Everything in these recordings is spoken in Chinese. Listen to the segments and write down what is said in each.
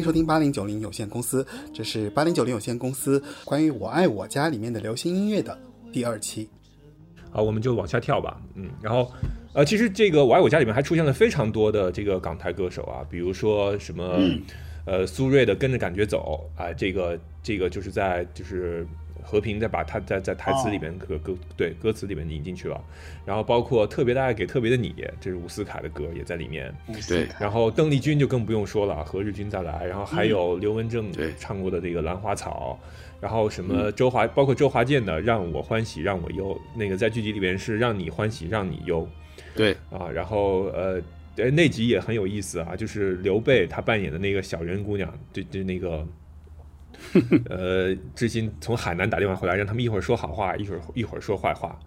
迎收听八零九零有限公司，这是八零九零有限公司关于《我爱我家》里面的流行音乐的第二期。好，我们就往下跳吧。嗯，然后，呃，其实这个《我爱我家》里面还出现了非常多的这个港台歌手啊，比如说什么，呃，苏芮的《跟着感觉走》啊、这个这个就是在就是和平再把它在在台词里面歌歌对歌词里面引进去了，然后包括特别的爱给特别的你，这是伍思凯的歌也在里面。对。然后邓丽君就更不用说了，何日君再来，然后还有刘文正唱过的这个《兰花草》，然后什么周华，包括周华健的《让我欢喜让我忧》，那个在剧集里边是让你欢喜让你忧对。啊，然后呃。呃那集也很有意思啊，就是刘备他扮演的那个小人姑娘，对对那个，呃，知心从海南打电话回来，让他们一会儿说好话，一会儿一会儿说坏话，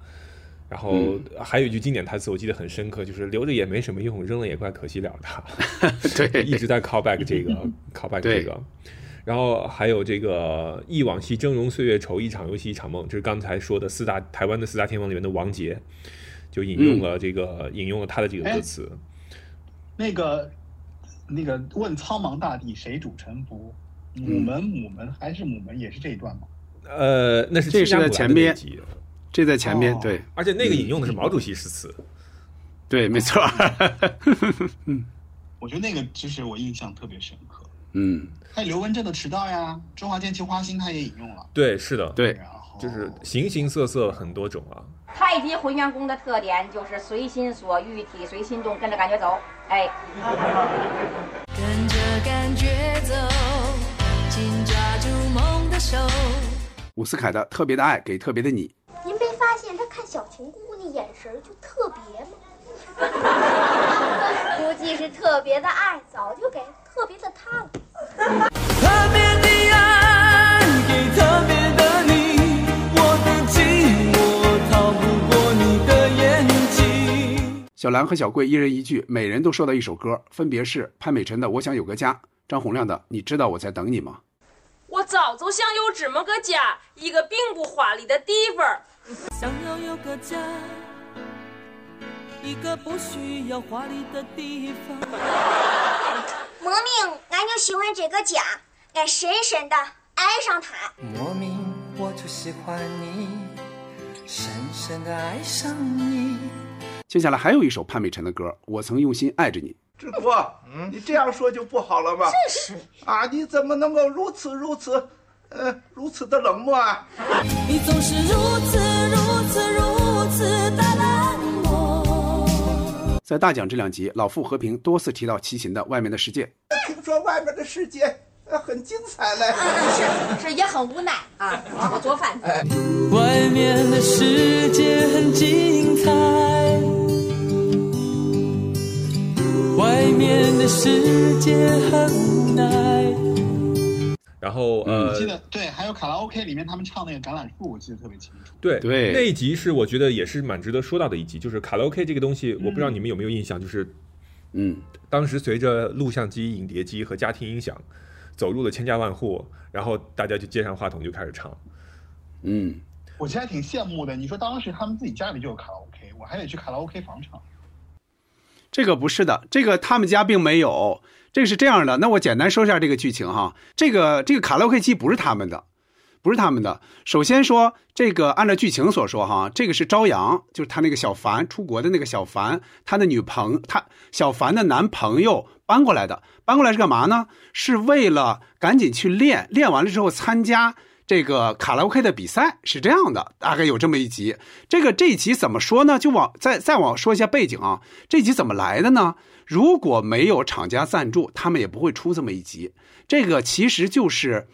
然后还有一句经典台词，我记得很深刻，就是留着也没什么用，扔了也怪可惜了的。对 一直在 call back 这个 call back 这个，然后还有这个忆往昔峥嵘岁月稠，一场游戏一场梦，这是刚才说的四大台湾的四大天王里面的王杰，就引用了这个、引用了他的这个歌词。那个那个问苍茫大地谁主沉浮？母门母门还是母门也是这一段吗？呃，那是这是在前边这在前边哦对而且那个引用的是毛主席诗词。对，没错。我觉得那个其实我印象特别深刻。嗯，还有刘文正的迟到呀，中华健《菊花心》他也引用了。对，是的，，对，然后就是形形色色很多种啊。太极混元功的特点就是随心所欲，体随心动，跟着感觉走。哎，跟着感觉走，紧抓住梦的手。伍思凯的《特别的爱给特别的你》，您没发现他看小情姑那眼神儿就特别吗？估计是特别的爱，早就给特别的他了。特别的爱给特别的你，我的寂寞逃不过你的眼睛。小兰和小桂一人一句，每人都说到一首歌，分别是潘美辰的《我想有个家》，张洪亮的《你知道我在等你吗我早就想有这么个家，一个并不华丽的地方。想要有个家，一个不需要华丽的地方。莫名，俺就喜欢这个家，俺深深的爱上他。莫名我就喜欢你，深深的爱上你。》。接下来还有一首潘美辰的歌，《我曾用心爱着你》。志国，你这样说就不好了吧？这是啊，你怎么能够如此如此，呃，如此的冷漠啊？你总是如此如此如此的冷漠。在大奖这两集，老傅和平多次提到齐秦的《外面的世界》。听说外面的世界呃很精彩嘞。是是也很无奈啊，我做饭去。外面的世界很精彩，外面的世界很无奈。然后呃我，记得对，还有卡拉 OK 里面他们唱那个橄榄树，我记得特别清楚。对对那一集是我觉得也是蛮值得说到的一集，就是卡拉 OK 这个东西，我不知道你们有没有印象，就是嗯，当时随着录像机、影碟机和家庭音响走入了千家万户，然后大家就接上话筒就开始唱。嗯，我其实还挺羡慕的。你说当时他们自己家里就有卡拉 OK，我还得去卡拉 OK 房唱。这个不是的，这个他们家并没有。这个是这样的，那我简单说一下这个剧情哈。这个这个卡拉 OK 机不是他们的，不是他们的。首先说这个，按照剧情所说哈，这个是朝阳，就是他那个小凡出国的那个小凡，他的女朋他小凡的男朋友搬过来的。搬过来是干嘛呢？是为了赶紧去练，练完了之后参加这个卡拉 OK 的比赛，是这样的。大概有这么一集。这个这一集怎么说呢？就往再再往说一下背景啊。这集怎么来的呢？如果没有厂家赞助，他们也不会出这么一集。这个其实就是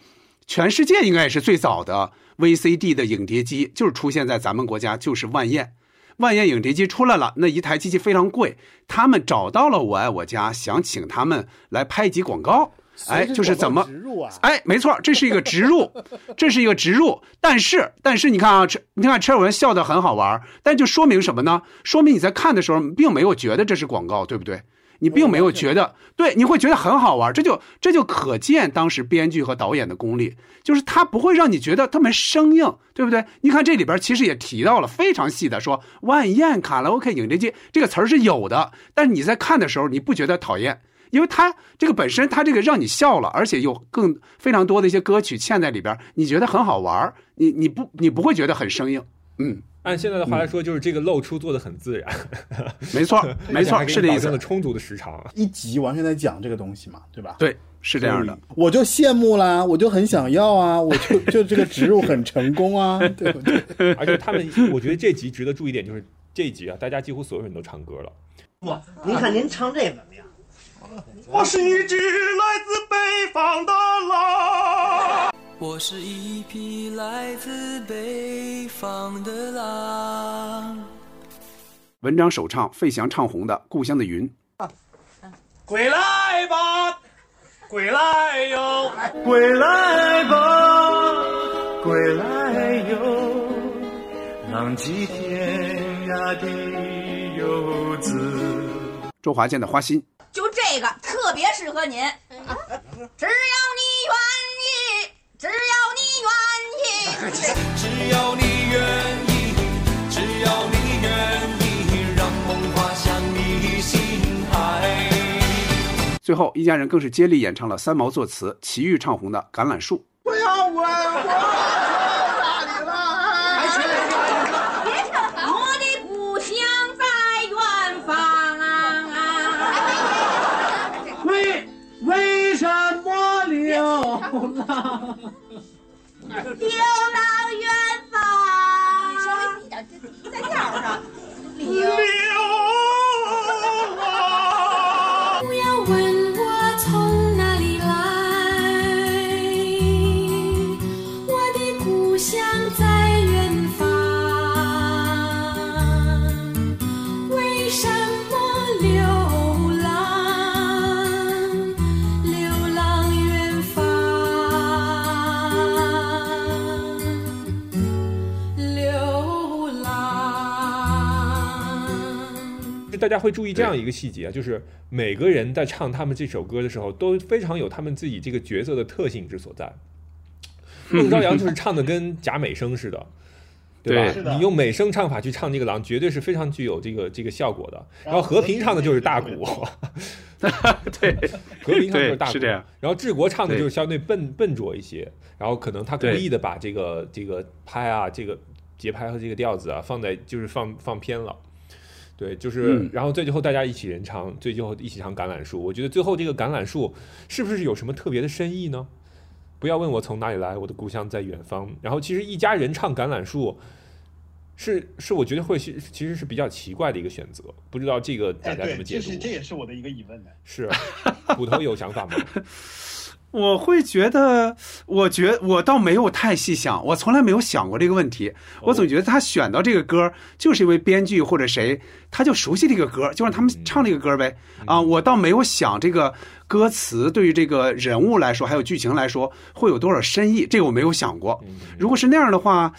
全世界应该也是最早的 VCD 的影碟机，就是出现在咱们国家，就是万燕。万燕影碟机出来了，那一台机器非常贵，他们找到了我爱我家，想请他们来拍一集广告。哎，就是怎么植入啊？哎，没错，这是一个植入，这是一个植入。但是，但是你看啊，车，你看车尔文笑得很好玩，但就说明什么呢？说明你在看的时候并没有觉得这是广告，对不对？你并没有觉得，对，你会觉得很好玩，这就这就可见当时编剧和导演的功力，就是他不会让你觉得特别生硬，对不对？你看这里边其实也提到了非常细的，说万艳卡拉 OK 影碟机这个词儿是有的，但是你在看的时候你不觉得讨厌，因为它这个本身它这个让你笑了，而且有更非常多的一些歌曲嵌在里边，你觉得很好玩，你你不你不会觉得很生硬，嗯。按现在的话来说，就是这个露出做的很自然，没错，没错，是这意思。了充足的时长，一集完全在讲这个东西嘛，对吧？对，是这样的。我就羡慕啦，我就很想要啊，我就就这个植入很成功啊，对不对？而且他们，我觉得这集值得注意点就是这一集啊，大家几乎所有人都唱歌了。哇，您看您唱这怎么样？我是一只来自北方的狼。我是一匹来自北方的狼。文章首唱，费翔唱红的《故乡的云》。归来吧，归来哟，归来吧，归来哟，浪迹天涯的游子。周华健的《花心》。就这个特别适合您，只要你。只要你愿意，只要你愿意，只要你愿意，让梦划向你心海。最后，一家人更是接力演唱了三毛作词、齐豫唱红的《橄榄树》。大家会注意这样一个细节啊，就是每个人在唱他们这首歌的时候，都非常有他们自己这个角色的特性之所在。孟朝阳就是唱的跟假美声似的，对吧？你用美声唱法去唱这个狼，绝对是非常具有这个这个效果的。然后和平唱的就是大鼓，对，和平唱的就是大鼓，是这样。然后治国唱的就是相对笨笨拙一些，然后可能他故意的把这个这个拍啊，这个节拍和这个调子啊放在就是放放偏了。对，就是，嗯、然后最后大家一起人唱，最后一起唱《橄榄树》。我觉得最后这个橄榄树是不是有什么特别的深意呢？不要问我从哪里来，我的故乡在远方。然后其实一家人唱《橄榄树》是是，我觉得会是其实是比较奇怪的一个选择。不知道这个大家怎么解读？这是这也是我的一个疑问呢。是，骨头有想法吗？我会觉得，我觉我倒没有太细想，我从来没有想过这个问题。我总觉得他选到这个歌，就是因为编剧或者谁，他就熟悉这个歌，就让他们唱这个歌呗。啊，我倒没有想这个歌词对于这个人物来说，还有剧情来说，会有多少深意？这个我没有想过。如果是那样的话，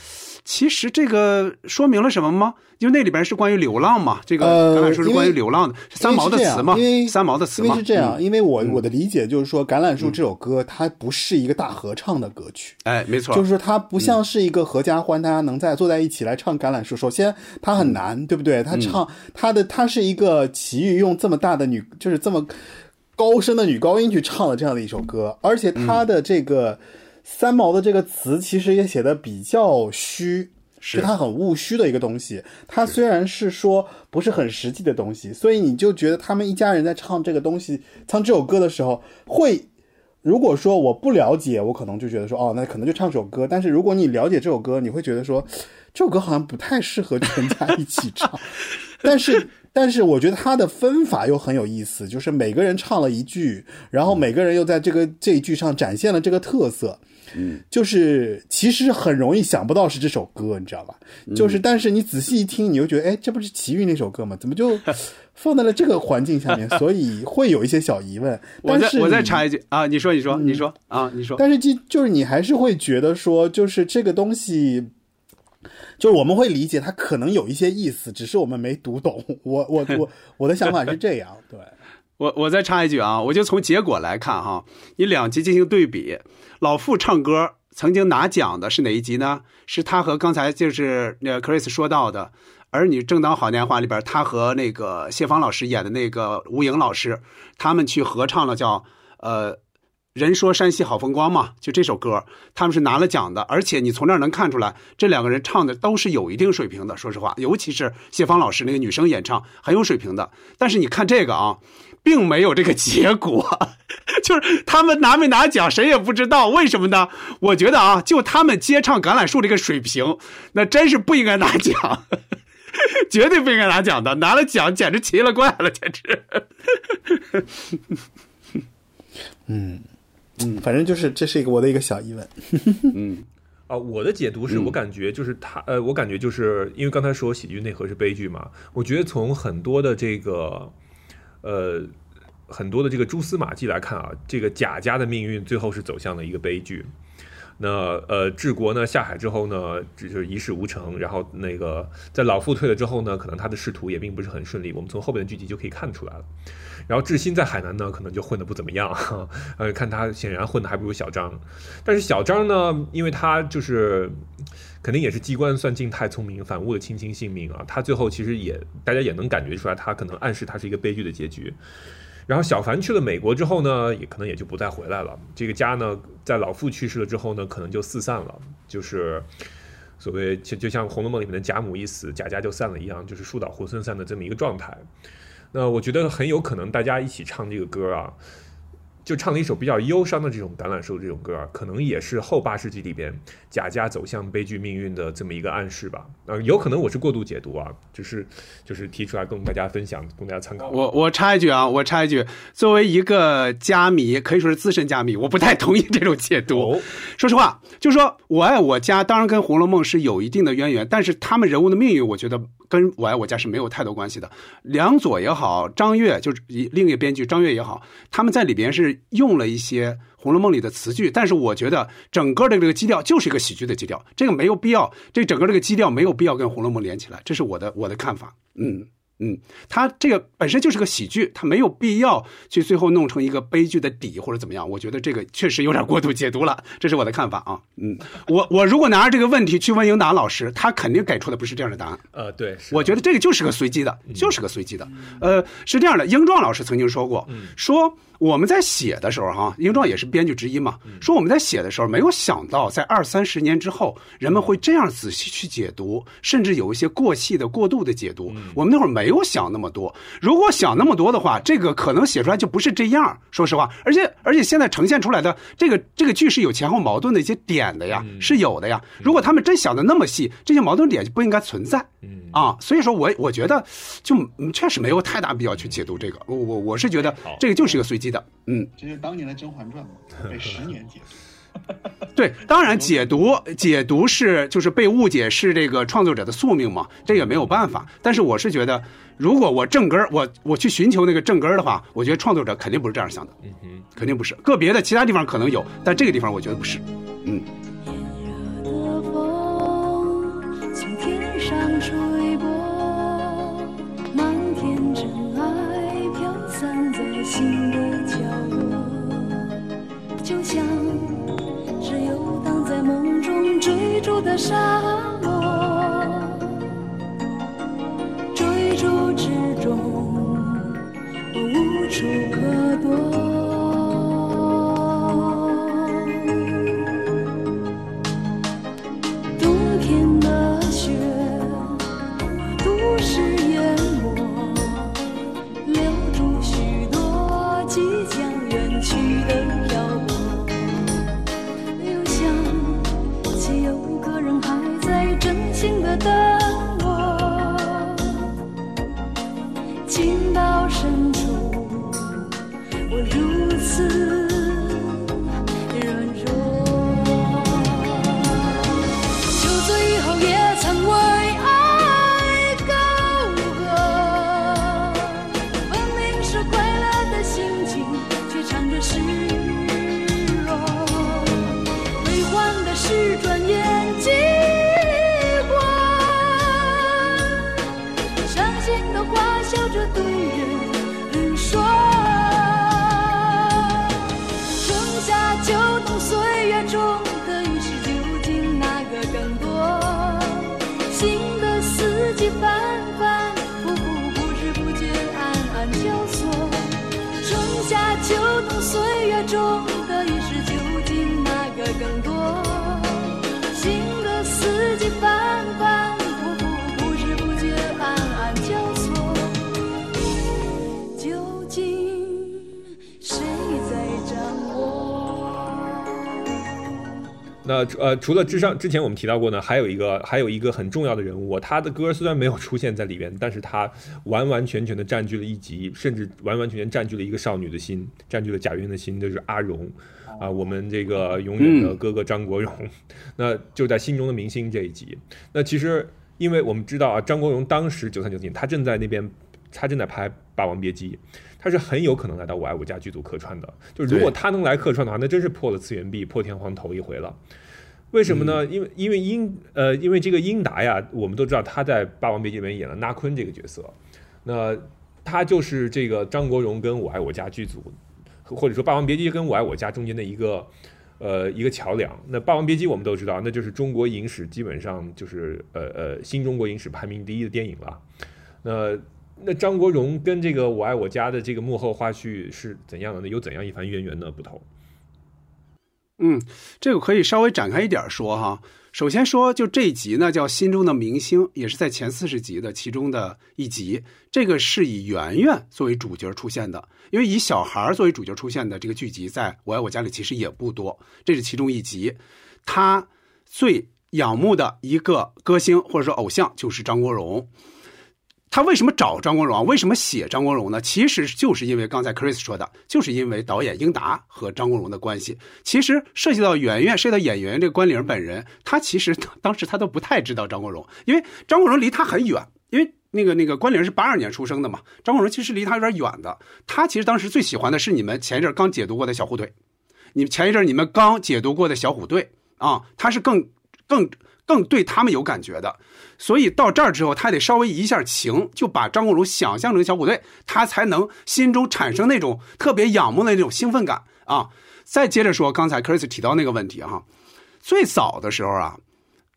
其实这个说明了什么吗？因为那里边是关于流浪嘛，这个呃橄榄树是关于流浪的，是三毛的词嘛因为，三毛的词因嘛。为是这样，嗯因为我我的理解就是说，《橄榄树》这首歌它不是一个大合唱的歌曲，哎，没错，就是说它不像是一个合家欢，大家能在坐在一起来唱《橄榄树》。首先它很难，对不对？它唱它的她是一个奇遇用这么大的女，就是这么高深的女高音去唱了这样的一首歌，而且她的这个三毛的这个词其实也写的比较虚。是它很务虚的一个东西，它虽然是说不是很实际的东西，所以你就觉得他们一家人在唱这个东西、唱这首歌的时候，会如果说我不了解，我可能就觉得说，哦，那可能就唱首歌。但是如果你了解这首歌，你会觉得说，这首歌好像不太适合全家一起唱。但是，但是我觉得他的分法又很有意思，就是每个人唱了一句，然后每个人又在这个这一句上展现了这个特色。嗯，就是其实很容易想不到是这首歌，你知道吧？就是，但是你仔细一听，你又觉得，哎，这不是齐豫那首歌吗？怎么就 放在了这个环境下面？所以会有一些小疑问。我再但是你我再插一句啊，你说你说你说啊，你说。但是就就是你还是会觉得说，就是这个东西，就是我们会理解它可能有一些意思，只是我们没读懂。我我 我我的想法是这样，对。我我再插一句啊，我就从结果来看哈，你两集进行对比，老傅唱歌曾经拿奖的是哪一集呢？是他和刚才就是那 Chris 说到的《儿女正当好年华》里边，他和那个谢芳老师演的那个吴颖老师，他们去合唱了叫呃。人说山西好风光嘛，就这首歌，他们是拿了奖的，而且你从这儿能看出来，这两个人唱的都是有一定水平的。说实话，尤其是谢芳老师那个女生演唱很有水平的。但是你看这个啊，并没有这个结果，就是他们拿没拿奖谁也不知道，为什么呢？我觉得啊，就他们接唱《橄榄树》这个水平，那真是不应该拿奖，绝对不应该拿奖的，拿了奖简直奇了怪了，简直。嗯嗯，反正就是这是一个我的一个小疑问。嗯。啊，我的解读是嗯我感觉就是他，呃，我感觉就是因为刚才说喜剧内核是悲剧嘛，我觉得从很多的这个，呃，很多的这个蛛丝马迹来看啊，这个贾家的命运最后是走向了一个悲剧。那呃，治国呢下海之后呢，这就是一事无成。然后那个在老傅退了之后呢，可能他的仕途也并不是很顺利。我们从后面的剧集就可以看出来了。然后志新在海南呢，可能就混得不怎么样，呃，看他显然混得还不如小张。但是小张呢，因为他就是肯定也是机关算尽太聪明，反误了卿卿性命啊。他最后其实也大家也能感觉出来，他可能暗示他是一个悲剧的结局。然后小凡去了美国之后呢，也可能也就不再回来了。这个家呢，在老父去世了之后呢，可能就四散了，就是所谓就就像《红楼梦》里面的贾母一死，贾家就散了一样，就是树倒猢狲散的这么一个状态。那我觉得很有可能大家一起唱这个歌啊，就唱了一首比较忧伤的这种橄榄树这种歌，可能也是后八世纪里边贾家走向悲剧命运的这么一个暗示吧。呃，有可能我是过度解读啊，就是就是提出来供大家分享，供大家参考。我我插一句啊，我插一句，作为一个家迷，可以说是资深家迷，我不太同意这种解读。说实话，就是说我爱我家，当然跟《红楼梦》是有一定的渊源，但是他们人物的命运，我觉得跟我爱我家是没有太多关系的。梁左也好，张悦就是另一个编剧张悦也好，他们在里边是用了一些。《红楼梦》里的词句，但是我觉得整个的这个基调就是一个喜剧的基调，这个没有必要，这整个这个基调没有必要跟《红楼梦》连起来，这是我的我的看法。嗯嗯，它这个本身就是个喜剧，它没有必要去最后弄成一个悲剧的底或者怎么样。我觉得这个确实有点过度解读了，这是我的看法啊。嗯，我我如果拿着这个问题去问英达老师，他肯定给出的不是这样的答案。呃，对，我觉得这个就是个随机的，就是个随机的。呃，是这样的，英壮老师曾经说过，说。我们在写的时候，哈，英壮也是编剧之一嘛，说我们在写的时候没有想到，在二三十年之后，人们会这样仔细去解读，甚至有一些过细的、过度的解读。我们那会儿没有想那么多，如果想那么多的话，这个可能写出来就不是这样。说实话，而且而且现在呈现出来的这个这个剧是有前后矛盾的一些点的呀，是有的呀。如果他们真想的那么细，这些矛盾点就不应该存在。啊，所以说我我觉得就确实没有太大必要去解读这个。我我我是觉得这个就是一个随机。的，嗯，这就是当年的《甄嬛传》嘛，被十年解读。对，当然解读解读是就是被误解是这个创作者的宿命嘛，这也没有办法。但是我是觉得，如果我正根儿，我我去寻求那个正根儿的话，我觉得创作者肯定不是这样想的，嗯哼，肯定不是。个别的其他地方可能有，但这个地方我觉得不是。嗯，沙漠，追逐之中我无处那呃，除了之上，之前我们提到过呢，还有一个还有一个很重要的人物，他的歌虽然没有出现在里边，但是他完完全全的占据了一集，甚至完完全全占据了一个少女的心，占据了贾云的心，就是阿荣啊，我们这个永远的哥哥张国荣，那就在心中的明星这一集。那其实因为我们知道啊，张国荣当时九三九四年他正在那边，他正在拍《霸王别姬》。他是很有可能来到我爱我家剧组客串的，就如果他能来客串的话，那真是破了次元壁、破天荒头一回了。为什么呢？因为因为英呃，因为这个英达呀，我们都知道他在《霸王别姬》里面演了纳坤这个角色，那他就是这个张国荣跟我爱我家剧组，或者说《霸王别姬》跟我爱我家中间的一个呃一个桥梁。那《霸王别姬》我们都知道，那就是中国影史基本上就是呃呃新中国影史排名第一的电影了。那那张国荣跟这个《我爱我家》的这个幕后花絮是怎样的呢？有怎样一番渊源呢？不同。嗯，这个可以稍微展开一点说哈。首先说，就这一集呢，叫《心中的明星》，也是在前四十集的其中的一集。这个是以圆圆作为主角出现的，因为以小孩作为主角出现的这个剧集，在我爱我家里其实也不多。这是其中一集，他最仰慕的一个歌星或者说偶像就是张国荣。他为什么找张国荣？为什么写张国荣呢？其实就是因为刚才 Chris 说的，就是因为导演英达和张国荣的关系。其实涉及到圆圆，涉及到演员这个关凌本人，他其实 当时他都不太知道张国荣，因为张国荣离他很远。因为那个那个关凌是八二年出生的嘛，张国荣其实离他有点远的。他其实当时最喜欢的是你们前一阵刚解读过的小虎队，你们前一阵你们刚解读过的小虎队啊，他是更更更对他们有感觉的。所以到这儿之后，他得稍微移一下情，就把张国荣想象成小虎队，他才能心中产生那种特别仰慕的那种兴奋感啊。再接着说，刚才 Chris 提到那个问题哈，最早的时候啊，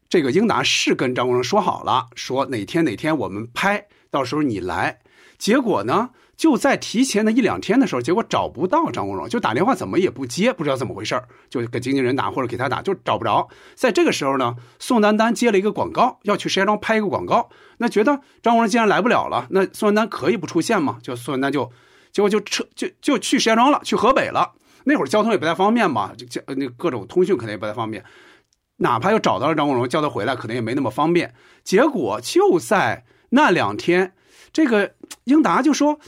这个英达是跟张国荣说好了，说哪天哪天我们拍，到时候你来。结果呢，就在提前的一两天的时候，结果找不到张国荣，就打电话怎么也不接，不知道怎么回事就给经纪人打或者给他打，就找不着。在这个时候呢，宋丹丹接了一个广告，要去石家庄拍一个广告。那觉得张国荣既然来不了了，那宋丹丹可以不出现吗？就宋丹丹就，结果就撤就就去石家庄了，去河北了。那会儿交通也不太方便嘛，就那各种通讯可能也不太方便。哪怕又找到了张国荣，叫他回来，可能也没那么方便。结果就在那两天。这个英达就说：“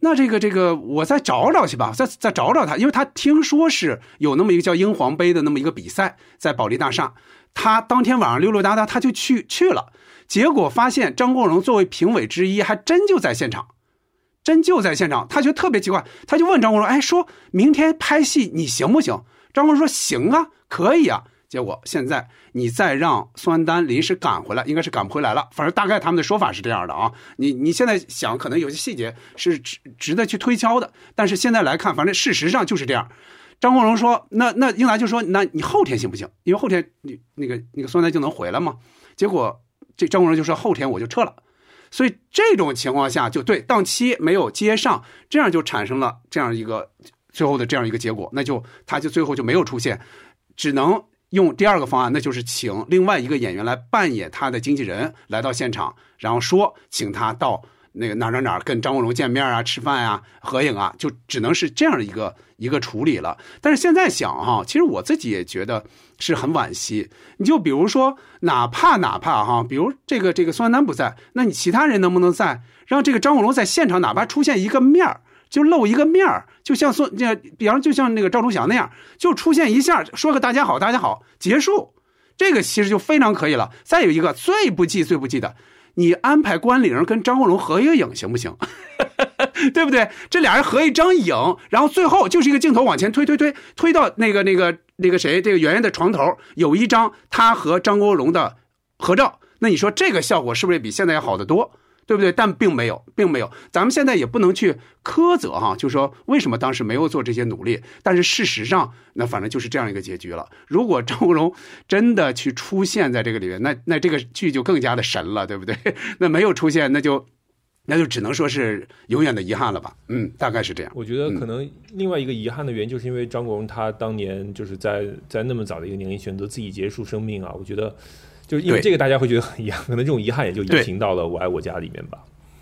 那这个这个我再找找去吧，再再找找他，因为他听说是有那么一个叫英皇杯的那么一个比赛在保利大厦，他当天晚上溜溜达达他就去去了，结果发现张国荣作为评委之一，还真就在现场。真就在现场，他觉得特别奇怪，他就问张国荣：“哎，说明天拍戏你行不行？”张国荣说：“行啊，可以啊。”结果现在你再让孙丹丹临时赶回来，应该是赶不回来了。反正大概他们的说法是这样的啊。你你现在想，可能有些细节是值值得去推敲的，但是现在来看，反正事实上就是这样。张国荣说：“那那英达就说，那你后天行不行？因为后天你那个那个宋丹丹就能回来嘛。”结果这张国荣就说：“后天我就撤了。”所以这种情况下，就对档期没有接上，这样就产生了这样一个最后的这样一个结果，那就他就最后就没有出现，只能用第二个方案，那就是请另外一个演员来扮演他的经纪人来到现场，然后说请他到那个哪哪哪跟张国荣见面啊、吃饭啊、合影啊，就只能是这样的一个一个处理了。但是现在想哈，其实我自己也觉得是很惋惜。你就比如说，哪怕哪怕哈，比如这个这个宋丹丹不在，那你其他人能不能在，让这个张国荣在现场，哪怕出现一个面儿，就露一个面儿，就像宋这，比方就像那个赵忠祥那样，就出现一下，说个大家好，大家好，结束，这个其实就非常可以了。再有一个最不济最不济的，你安排关凌跟张国荣合一个影行不行？对不对？这俩人合一张影，然后最后就是一个镜头往前推推推推到那个那个那个谁，这个圆圆的床头有一张他和张国荣的合照。那你说这个效果是不是比现在要好得多？对不对？但并没有，并没有。咱们现在也不能去苛责哈，就说为什么当时没有做这些努力。但是事实上，那反正就是这样一个结局了。如果张国荣真的去出现在这个里面，那那这个剧就更加的神了，对不对？那没有出现，那就。那就只能说是永远的遗憾了吧，嗯，大概是这样。我觉得可能另外一个遗憾的原因，就是因为张国荣他当年就是在在那么早的一个年龄选择自己结束生命啊。我觉得就是因为这个，大家会觉得很遗憾，可能这种遗憾也就隐形到了《我爱我家》里面吧。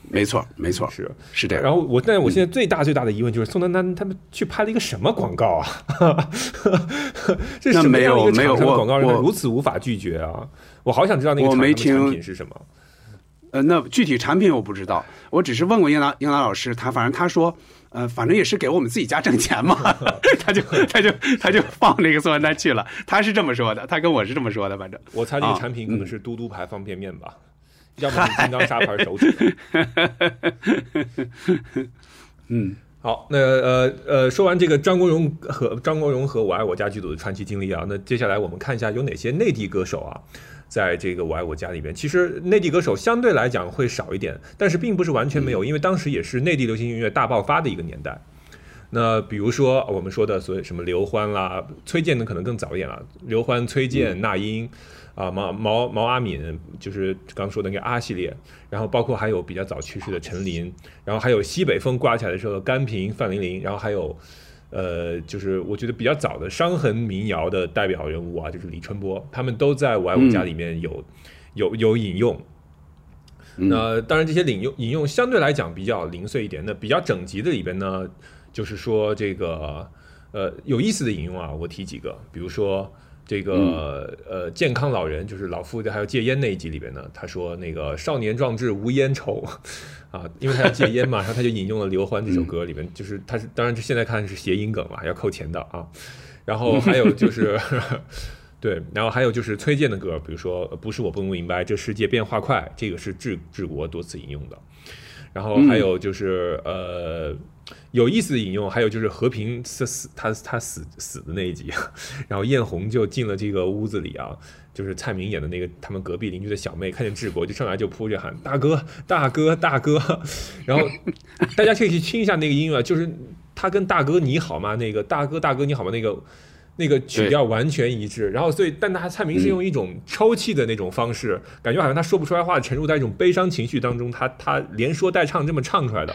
没错，没错，是是这样。然后我，但是我现在最大最大的疑问就是，宋丹丹他们去拍了一个什么广告啊？这什么样一个厂商的广告让他如此无法拒绝啊？我好想知道那个产品是什么。呃，那具体产品我不知道，我只是问过英达英达老师，他反正他说，呃，反正也是给我们自己家挣钱嘛，他就他就他就放那个宋丹丹去了，他是这么说的，他跟我是这么说的，反正。我猜这个产品可能是嘟嘟牌方便面吧，要么是金刚砂牌手指。嗯，好，那呃呃，说完这个张国荣和张国荣和我爱我家剧组的传奇经历啊，那接下来我们看一下有哪些内地歌手啊。在这个我爱我家里边，其实内地歌手相对来讲会少一点，但是并不是完全没有，因为当时也是内地流行音乐大爆发的一个年代。那比如说我们说的所谓什么刘欢啦、崔健的可能更早一点了，刘欢、崔健、那英啊、毛毛毛阿敏，就是刚说的那个阿系列，然后包括还有比较早去世的陈琳，然后还有西北风刮起来的时候甘萍、范玲玲，然后还有。呃，就是我觉得比较早的伤痕民谣的代表人物啊，就是李春波，他们都在《我爱我家》里面有有有引用。那当然，这些引用引用相对来讲比较零碎一点。那比较整集的里边呢，就是说这个呃有意思的引用啊，我提几个，比如说这个呃健康老人，就是老夫的，还有戒烟那一集里边呢，他说那个少年壮志无烟愁。啊，因为他要戒烟嘛，然后他就引用了刘欢这首歌里面，就是他是当然，现在看是谐音梗了，要扣钱的啊。然后还有就是，对，然后还有就是崔健的歌，比如说不是我不明白这世界变化快，这个是治治国多次引用的。然后还有就是呃有意思的引用，还有就是和平死死他他死死的那一集，然后艳红就进了这个屋子里啊。就是蔡明演的那个，他们隔壁邻居的小妹看见治国就上来就扑着喊大哥大哥大哥，然后大家可以去听一下那个音乐，就是他跟大哥你好吗？那个大哥大哥你好吗？那个那个曲调完全一致。然后所以，但他蔡明是用一种抽泣的那种方式，感觉好像他说不出来话，沉入在一种悲伤情绪当中，他他连说带唱这么唱出来的。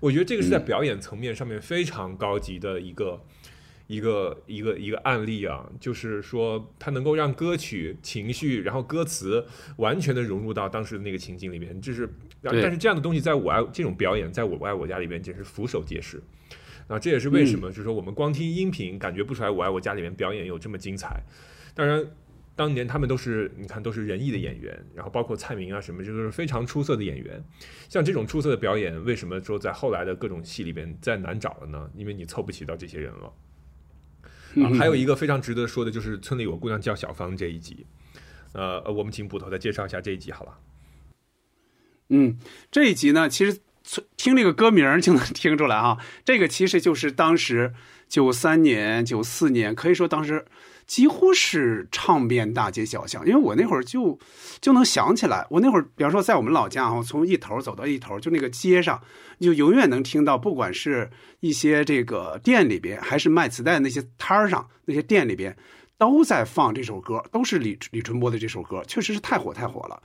我觉得这个是在表演层面上面非常高级的一个。一个一个一个案例啊，就是说它能够让歌曲情绪，然后歌词完全的融入到当时的那个情景里面，这是，但是这样的东西在我爱这种表演，在我爱我家里边简直俯首皆是。那，这也是为什么，就是说我们光听音频感觉不出来，我爱我家里面表演有这么精彩。当然，当年他们都是你看都是仁义的演员，然后包括蔡明啊什么，这都是非常出色的演员。像这种出色的表演，为什么说在后来的各种戏里边再难找了呢？因为你凑不齐到这些人了。啊，还有一个非常值得说的就是《村里有姑娘叫小芳》这一集，呃，呃我们请捕头再介绍一下这一集好了。嗯，这一集呢，其实听这个歌名就能听出来啊，这个其实就是当时九三年、九四年，可以说当时几乎是唱遍大街小巷。因为我那会儿就就能想起来，我那会儿，比方说在我们老家哈，从一头走到一头，就那个街上，你就永远能听到，不管是一些这个店里边，还是卖磁带那些摊儿上，那些店里边都在放这首歌，都是李李春波的这首歌，确实是太火太火了。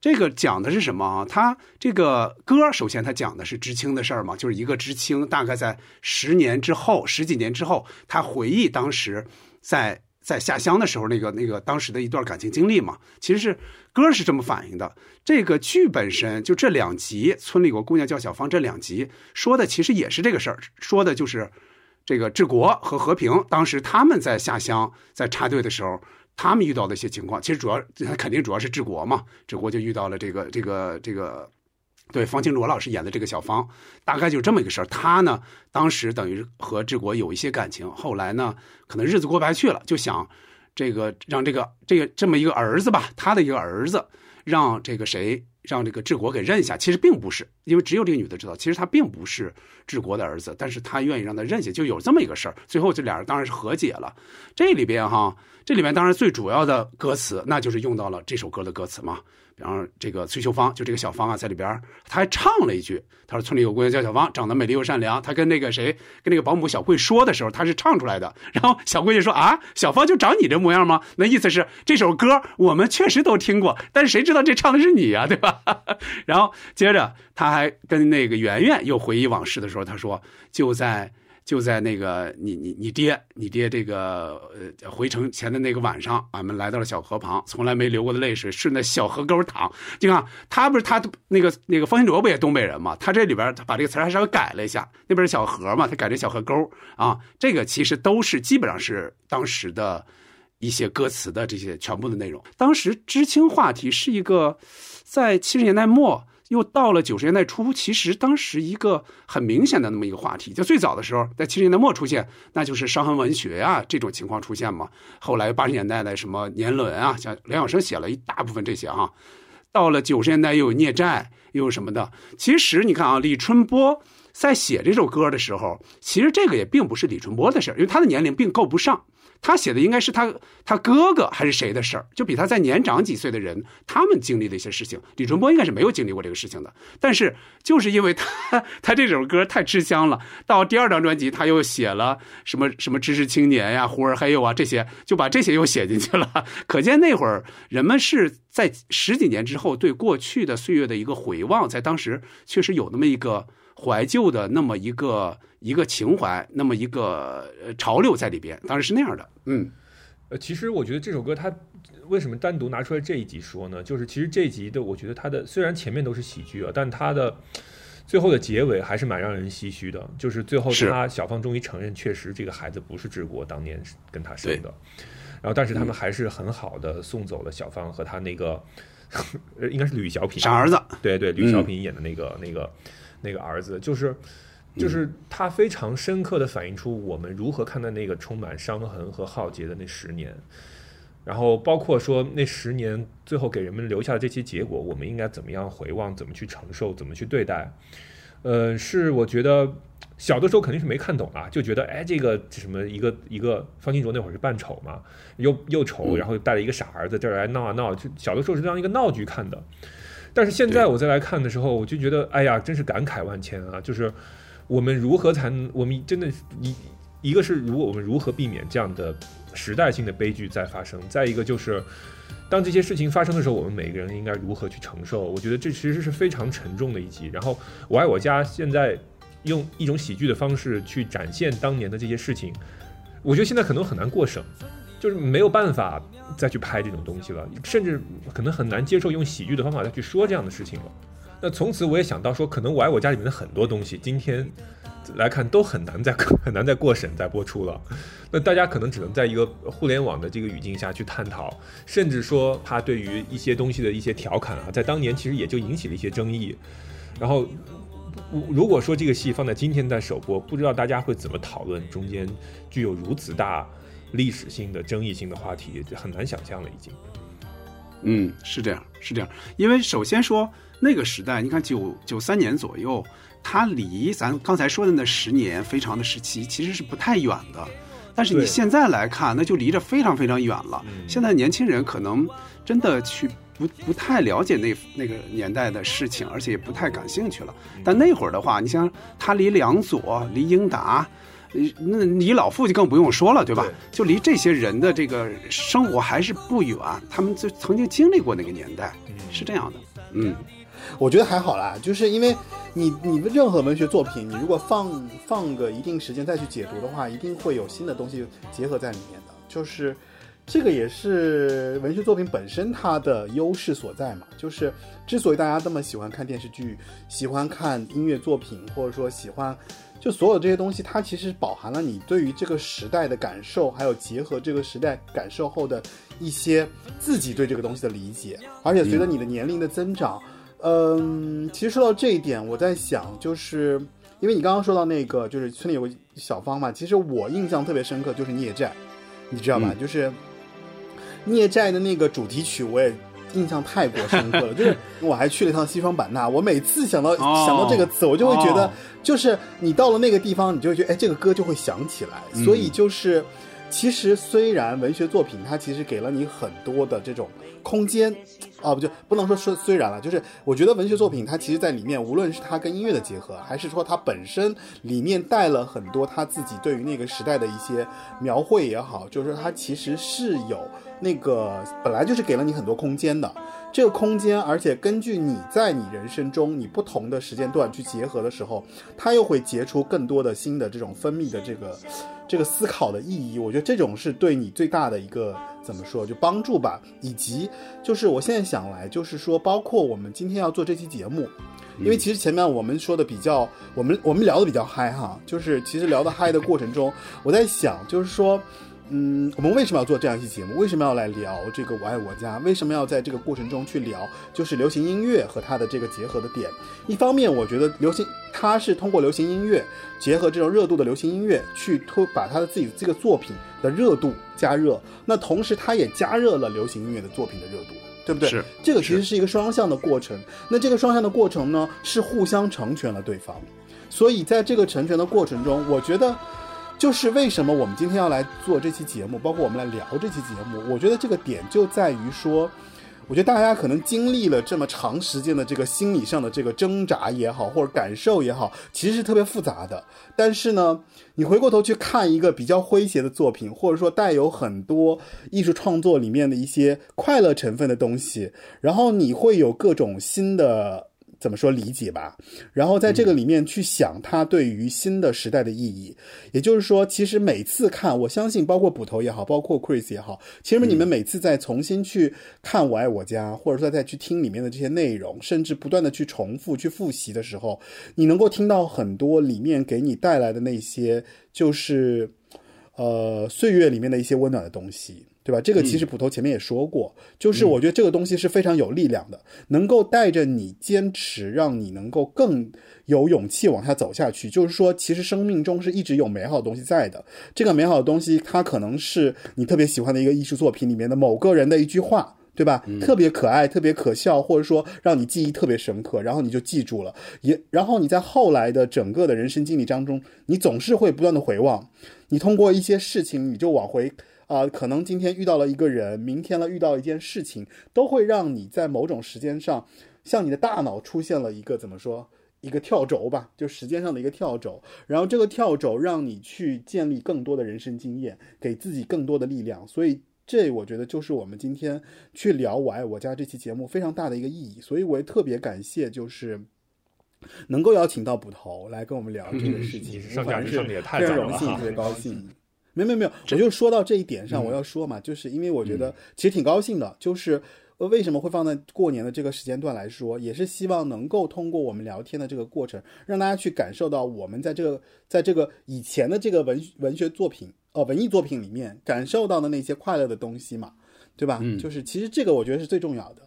这个讲的是什么啊？他这个歌，首先他讲的是知青的事儿嘛，就是一个知青，大概在十年之后、十几年之后，他回忆当时在在下乡的时候那个那个当时的一段感情经历嘛。其实是歌是这么反映的。这个剧本身就这两集，《村里有个姑娘叫小芳》这两集说的其实也是这个事儿，说的就是这个治国和和平。当时他们在下乡在插队的时候。他们遇到的一些情况，其实主要肯定主要是治国嘛，治国就遇到了这个这个这个，对方清卓老师演的这个小芳，大概就这么一个事儿。他呢，当时等于和治国有一些感情，后来呢，可能日子过不下去了，就想这个让这个这个这么一个儿子吧，他的一个儿子，让这个谁让这个治国给认下。其实并不是，因为只有这个女的知道，其实他并不是治国的儿子，但是他愿意让他认下，就有这么一个事儿。最后这俩人当然是和解了。这里边哈。这里面当然最主要的歌词，那就是用到了这首歌的歌词嘛。然后这个崔秀芳，就这个小芳啊，在里边他还唱了一句，他说：“村里有姑娘叫小芳，长得美丽又善良。”他跟那个谁，跟那个保姆小慧说的时候，他是唱出来的。然后小慧就说：“啊，小芳就长你这模样吗？”那意思是这首歌我们确实都听过，但是谁知道这唱的是你呀，对吧？然后接着他还跟那个圆圆又回忆往事的时候，他说：“就在。”就在那个你你你爹你爹这个呃回城前的那个晚上，俺们来到了小河旁，从来没流过的泪水顺着小河沟淌。你看他不是他那个那个方兴卓不也东北人嘛？他这里边他把这个词还稍微改了一下，那边是小河嘛，他改成小河沟啊。这个其实都是基本上是当时的一些歌词的这些全部的内容。当时知青话题是一个在七十年代末。又到了九十年代初，其实当时一个很明显的那么一个话题，就最早的时候，在七十年代末出现，那就是伤痕文学啊这种情况出现嘛。后来八十年代的什么年轮啊，像梁晓声写了一大部分这些哈。到了九十年代又有孽债，又有什么的。其实你看啊，李春波在写这首歌的时候，其实这个也并不是李春波的事，因为他的年龄并够不上。他写的应该是他他哥哥还是谁的事儿？就比他再年长几岁的人，他们经历的一些事情。李春波应该是没有经历过这个事情的。但是就是因为他 他这首歌太吃香了，到第二张专辑他又写了什么什么知识青年呀、胡儿嘿呦啊这些，就把这些又写进去了。可见那会儿人们是在十几年之后对过去的岁月的一个回望，在当时确实有那么一个怀旧的那么一个。一个情怀，那么一个潮流在里边，当然是那样的。嗯，呃，其实我觉得这首歌它为什么单独拿出来这一集说呢？就是其实这一集的，我觉得它的虽然前面都是喜剧啊，但它的最后的结尾还是蛮让人唏嘘的。就是最后他小芳终于承认，确实这个孩子不是治国当年跟他生的。然后，但是他们还是很好的送走了小芳和他那个 应该是吕小品傻儿子。对对，吕小品演的那个那个那个儿子，就是。就是它非常深刻的反映出我们如何看待那个充满伤痕和浩劫的那十年，然后包括说那十年最后给人们留下的这些结果，我们应该怎么样回望，怎么去承受，怎么去对待？呃，是我觉得小的时候肯定是没看懂啊，就觉得哎，这个什么一个一个方清卓那会儿是扮丑嘛，又又丑，然后带了一个傻儿子这儿来闹啊闹，就小的时候是当一个闹剧看的。但是现在我再来看的时候，我就觉得哎呀，真是感慨万千啊，就是。我们如何才能？我们真的，一一个是，如果我们如何避免这样的时代性的悲剧再发生？再一个就是，当这些事情发生的时候，我们每个人应该如何去承受？我觉得这其实是非常沉重的一集。然后，我爱我家现在用一种喜剧的方式去展现当年的这些事情，我觉得现在可能很难过审，就是没有办法再去拍这种东西了，甚至可能很难接受用喜剧的方法再去说这样的事情了。那从此我也想到说，可能《我爱我家》里面的很多东西，今天来看都很难再 很难再过审再播出了。那大家可能只能在一个互联网的这个语境下去探讨，甚至说他对于一些东西的一些调侃啊，在当年其实也就引起了一些争议。然后，如果说这个戏放在今天在首播，不知道大家会怎么讨论中间具有如此大历史性的争议性的话题，很难想象了已经。嗯，是这样，是这样。因为首先说那个时代，你看九九三年左右，它离咱刚才说的那十年非常的时期其实是不太远的。但是你现在来看，那就离着非常非常远了。现在年轻人可能真的去不不太了解那那个年代的事情，而且也不太感兴趣了。但那会儿的话，你像他离梁左、离英达。那你老父就更不用说了，对吧？就离这些人的这个生活还是不远，他们就曾经经历过那个年代，是这样的。嗯，我觉得还好啦，就是因为你你的任何文学作品，你如果放放个一定时间再去解读的话，一定会有新的东西结合在里面的。就是这个也是文学作品本身它的优势所在嘛。就是之所以大家这么喜欢看电视剧，喜欢看音乐作品，或者说喜欢。就所有这些东西，它其实饱含了你对于这个时代的感受，还有结合这个时代感受后的一些自己对这个东西的理解。而且随着你的年龄的增长，嗯，其实说到这一点，我在想，就是因为你刚刚说到那个，就是村里有个小芳嘛，其实我印象特别深刻，就是孽债，你知道吧？就是孽债的那个主题曲，我也。印象太过深刻了，就是我还去了一趟西双版纳，我每次想到想到这个词，我就会觉得，就是你到了那个地方，你就会觉得，哎，这个歌就会想起来。所以就是，其实虽然文学作品它其实给了你很多的这种空间，啊，不就不能说说虽然了，就是我觉得文学作品它其实在里面，无论是它跟音乐的结合，还是说它本身里面带了很多他自己对于那个时代的一些描绘也好，就是它其实是有。那个本来就是给了你很多空间的，这个空间，而且根据你在你人生中你不同的时间段去结合的时候，它又会结出更多的新的这种分泌的这个这个思考的意义。我觉得这种是对你最大的一个怎么说就帮助吧。以及就是我现在想来，就是说包括我们今天要做这期节目，因为其实前面我们说的比较，我们我们聊的比较嗨哈，就是其实聊的嗨的过程中，我在想就是说。嗯，我们为什么要做这样一期节目？为什么要来聊这个《我爱我家》？为什么要在这个过程中去聊，就是流行音乐和它的这个结合的点？一方面，我觉得流行它是通过流行音乐结合这种热度的流行音乐，去推把它的自己这个作品的热度加热。那同时，它也加热了流行音乐的作品的热度，对不对？是这个其实是一个双向的过程。那这个双向的过程呢，是互相成全了对方。所以在这个成全的过程中，我觉得。就是为什么我们今天要来做这期节目，包括我们来聊这期节目，我觉得这个点就在于说，我觉得大家可能经历了这么长时间的这个心理上的这个挣扎也好，或者感受也好，其实是特别复杂的。但是呢，你回过头去看一个比较诙谐的作品，或者说带有很多艺术创作里面的一些快乐成分的东西，然后你会有各种新的。怎么说理解吧，然后在这个里面去想它对于新的时代的意义，也就是说，其实每次看，我相信包括捕头也好，包括 Chris 也好，其实你们每次在重新去看《我爱我家》，或者说再去听里面的这些内容，甚至不断的去重复、去复习的时候，你能够听到很多里面给你带来的那些，就是呃岁月里面的一些温暖的东西。对吧？这个其实捕头前面也说过，就是我觉得这个东西是非常有力量的，能够带着你坚持，让你能够更有勇气往下走下去。就是说，其实生命中是一直有美好的东西在的。这个美好的东西，它可能是你特别喜欢的一个艺术作品里面的某个人的一句话，对吧？特别可爱，特别可笑，或者说让你记忆特别深刻，然后你就记住了。也然后你在后来的整个的人生经历当中，你总是会不断的回望，你通过一些事情，你就往回。啊，可能今天遇到了一个人，明天了遇到一件事情，都会让你在某种时间上，像你的大脑出现了一个怎么说，一个跳轴吧，就时间上的一个跳轴。然后这个跳轴让你去建立更多的人生经验，给自己更多的力量。所以这我觉得就是我们今天去聊《我爱我家》这期节目非常大的一个意义。所以我也特别感谢，就是能够邀请到捕头来跟我们聊这个 事情，非常荣幸，特别高兴。没有没有没有，我就说到这一点上，嗯。我要说嘛，就是因为我觉得其实挺高兴的，就是呃为什么会放在过年的这个时间段来说，也是希望能够通过我们聊天的这个过程，让大家去感受到我们在这个在这个以前的这个文文学作品呃文艺作品里面感受到的那些快乐的东西嘛，对吧？嗯。就是其实这个我觉得是最重要的。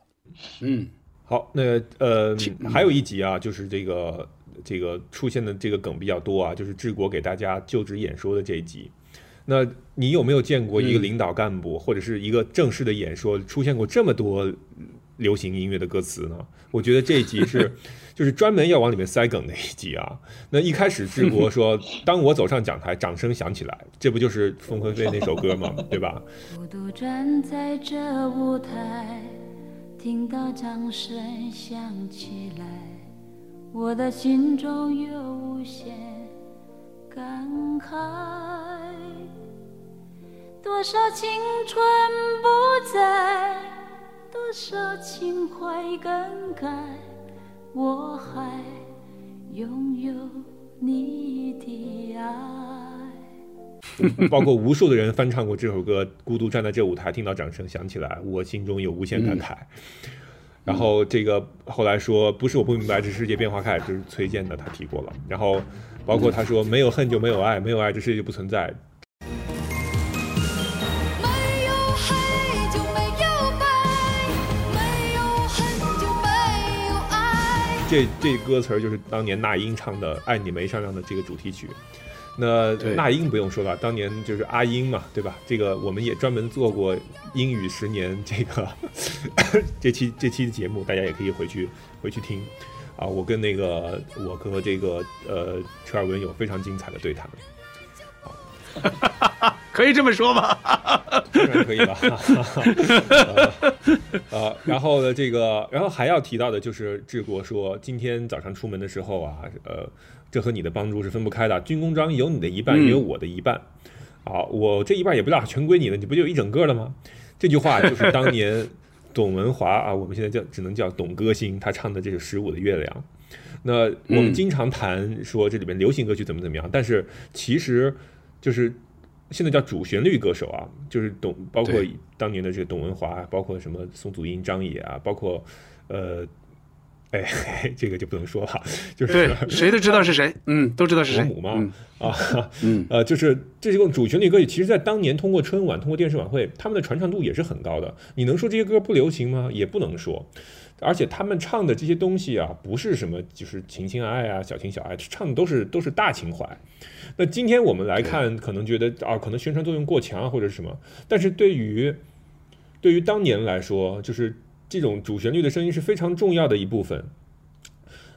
嗯，好，那呃还有一集啊，就是这个这个出现的这个梗比较多啊，就是治国给大家就职演说的这一集。那你有没有见过一个嗯领导干部、或者是一个正式的演说出现过这么多流行音乐的歌词呢？我觉得这一集是 就是专门要往里面塞梗的一集啊。那一开始志国说：“ 当我走上讲台，掌声响起来”，这不就是凤飞飞那首歌吗？对吧？孤独站在这舞台，听到掌声响起来，我的心中有无限感慨。多少青春不在，多少情怀更改，我还拥有你的爱。包括无数的人翻唱过这首歌，《孤独站在这舞台，听到掌声响起来，我心中有无限感慨。然后这个后来说，不是我不明白，这世界变化开，就是崔健的，他提过了。然后包括他说，没有恨就没有爱，没有爱这世界就不存在。这这歌词儿就是当年那英唱的《爱你没商量》的这个主题曲。那那英不用说了，当年就是阿英嘛，对吧？这个我们也专门做过英语十年这个 这期这期的节目，大家也可以回去回去听啊。我跟那个我和这个呃车尔文有非常精彩的对谈，可以这么说吗？当然可以了。呃 呃，然后呢，这个，然后还要提到的就是治国说，今天早上出门的时候啊，呃，这和你的帮助是分不开的。军功章有你的一半，嗯也有我的一半。好，我这一半也不大，全归你了，你不就一整个了吗？这句话就是当年董文华啊，我们现在叫只能叫董歌星，他唱的这首《十五的月亮》。那我们嗯经常谈说这里面流行歌曲怎么怎么样，但是其实就是现在叫主旋律歌手啊，就是董，包括当年的这个董文华，包括什么宋祖英、张也啊，包括呃，哎，这个就不能说了，就是对，谁都知道是谁，嗯，都知道是谁。国母嘛，嗯啊，嗯呃，就是这种主旋律歌曲，其实在当年通过春晚、通过电视晚会，他们的传唱度也是很高的。你能说这些歌不流行吗？也不能说。而且他们唱的这些东西啊，不是什么就是情情爱爱啊、小情小爱，唱的都是都是大情怀。那今天我们来看，可能觉得啊，可能宣传作用过强啊，或者什么。但是对于对于当年来说，就是这种主旋律的声音是非常重要的一部分。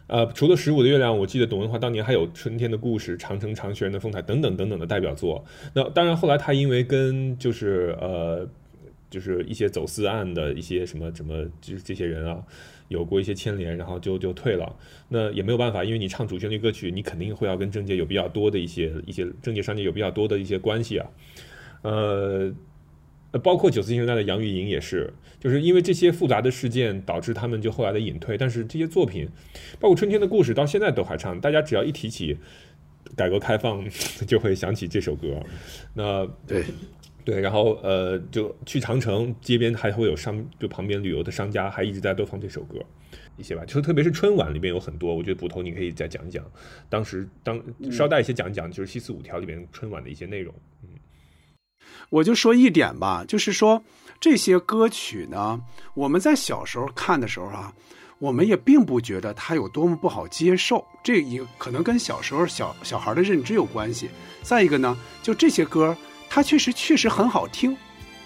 呃，除了《十五的月亮》，我记得董文华当年还有《春天的故事》《长城长学人的风采》等等等等的代表作。那当然，后来他因为跟就是呃，就是一些走私案的一些什么什么，就是这些人啊，有过一些牵连，然后就就退了。那也没有办法，因为你唱主旋律歌曲，你肯定会要跟政界有比较多的一些一些政界商界有比较多的一些关系啊。呃，包括九四新时代的杨钰莹也是，就是因为这些复杂的事件导致他们就后来的隐退。但是这些作品，包括《春天的故事》，到现在都还唱，大家只要一提起改革开放，就会想起这首歌。那对对，然后呃，就去长城街边还会有商，就旁边旅游的商家还一直在播放这首歌。一些吧，就特别是春晚里边有很多，我觉得捕头你可以再讲一讲，当时当捎带一些讲一讲，就是《西四五条》里边春晚的一些内容。嗯，我就说一点吧，就是说这些歌曲呢，我们在小时候看的时候啊，我们也并不觉得它有多么不好接受，这也可能跟小时候小小孩的认知有关系。再一个呢，就这些歌，它确实确实很好听，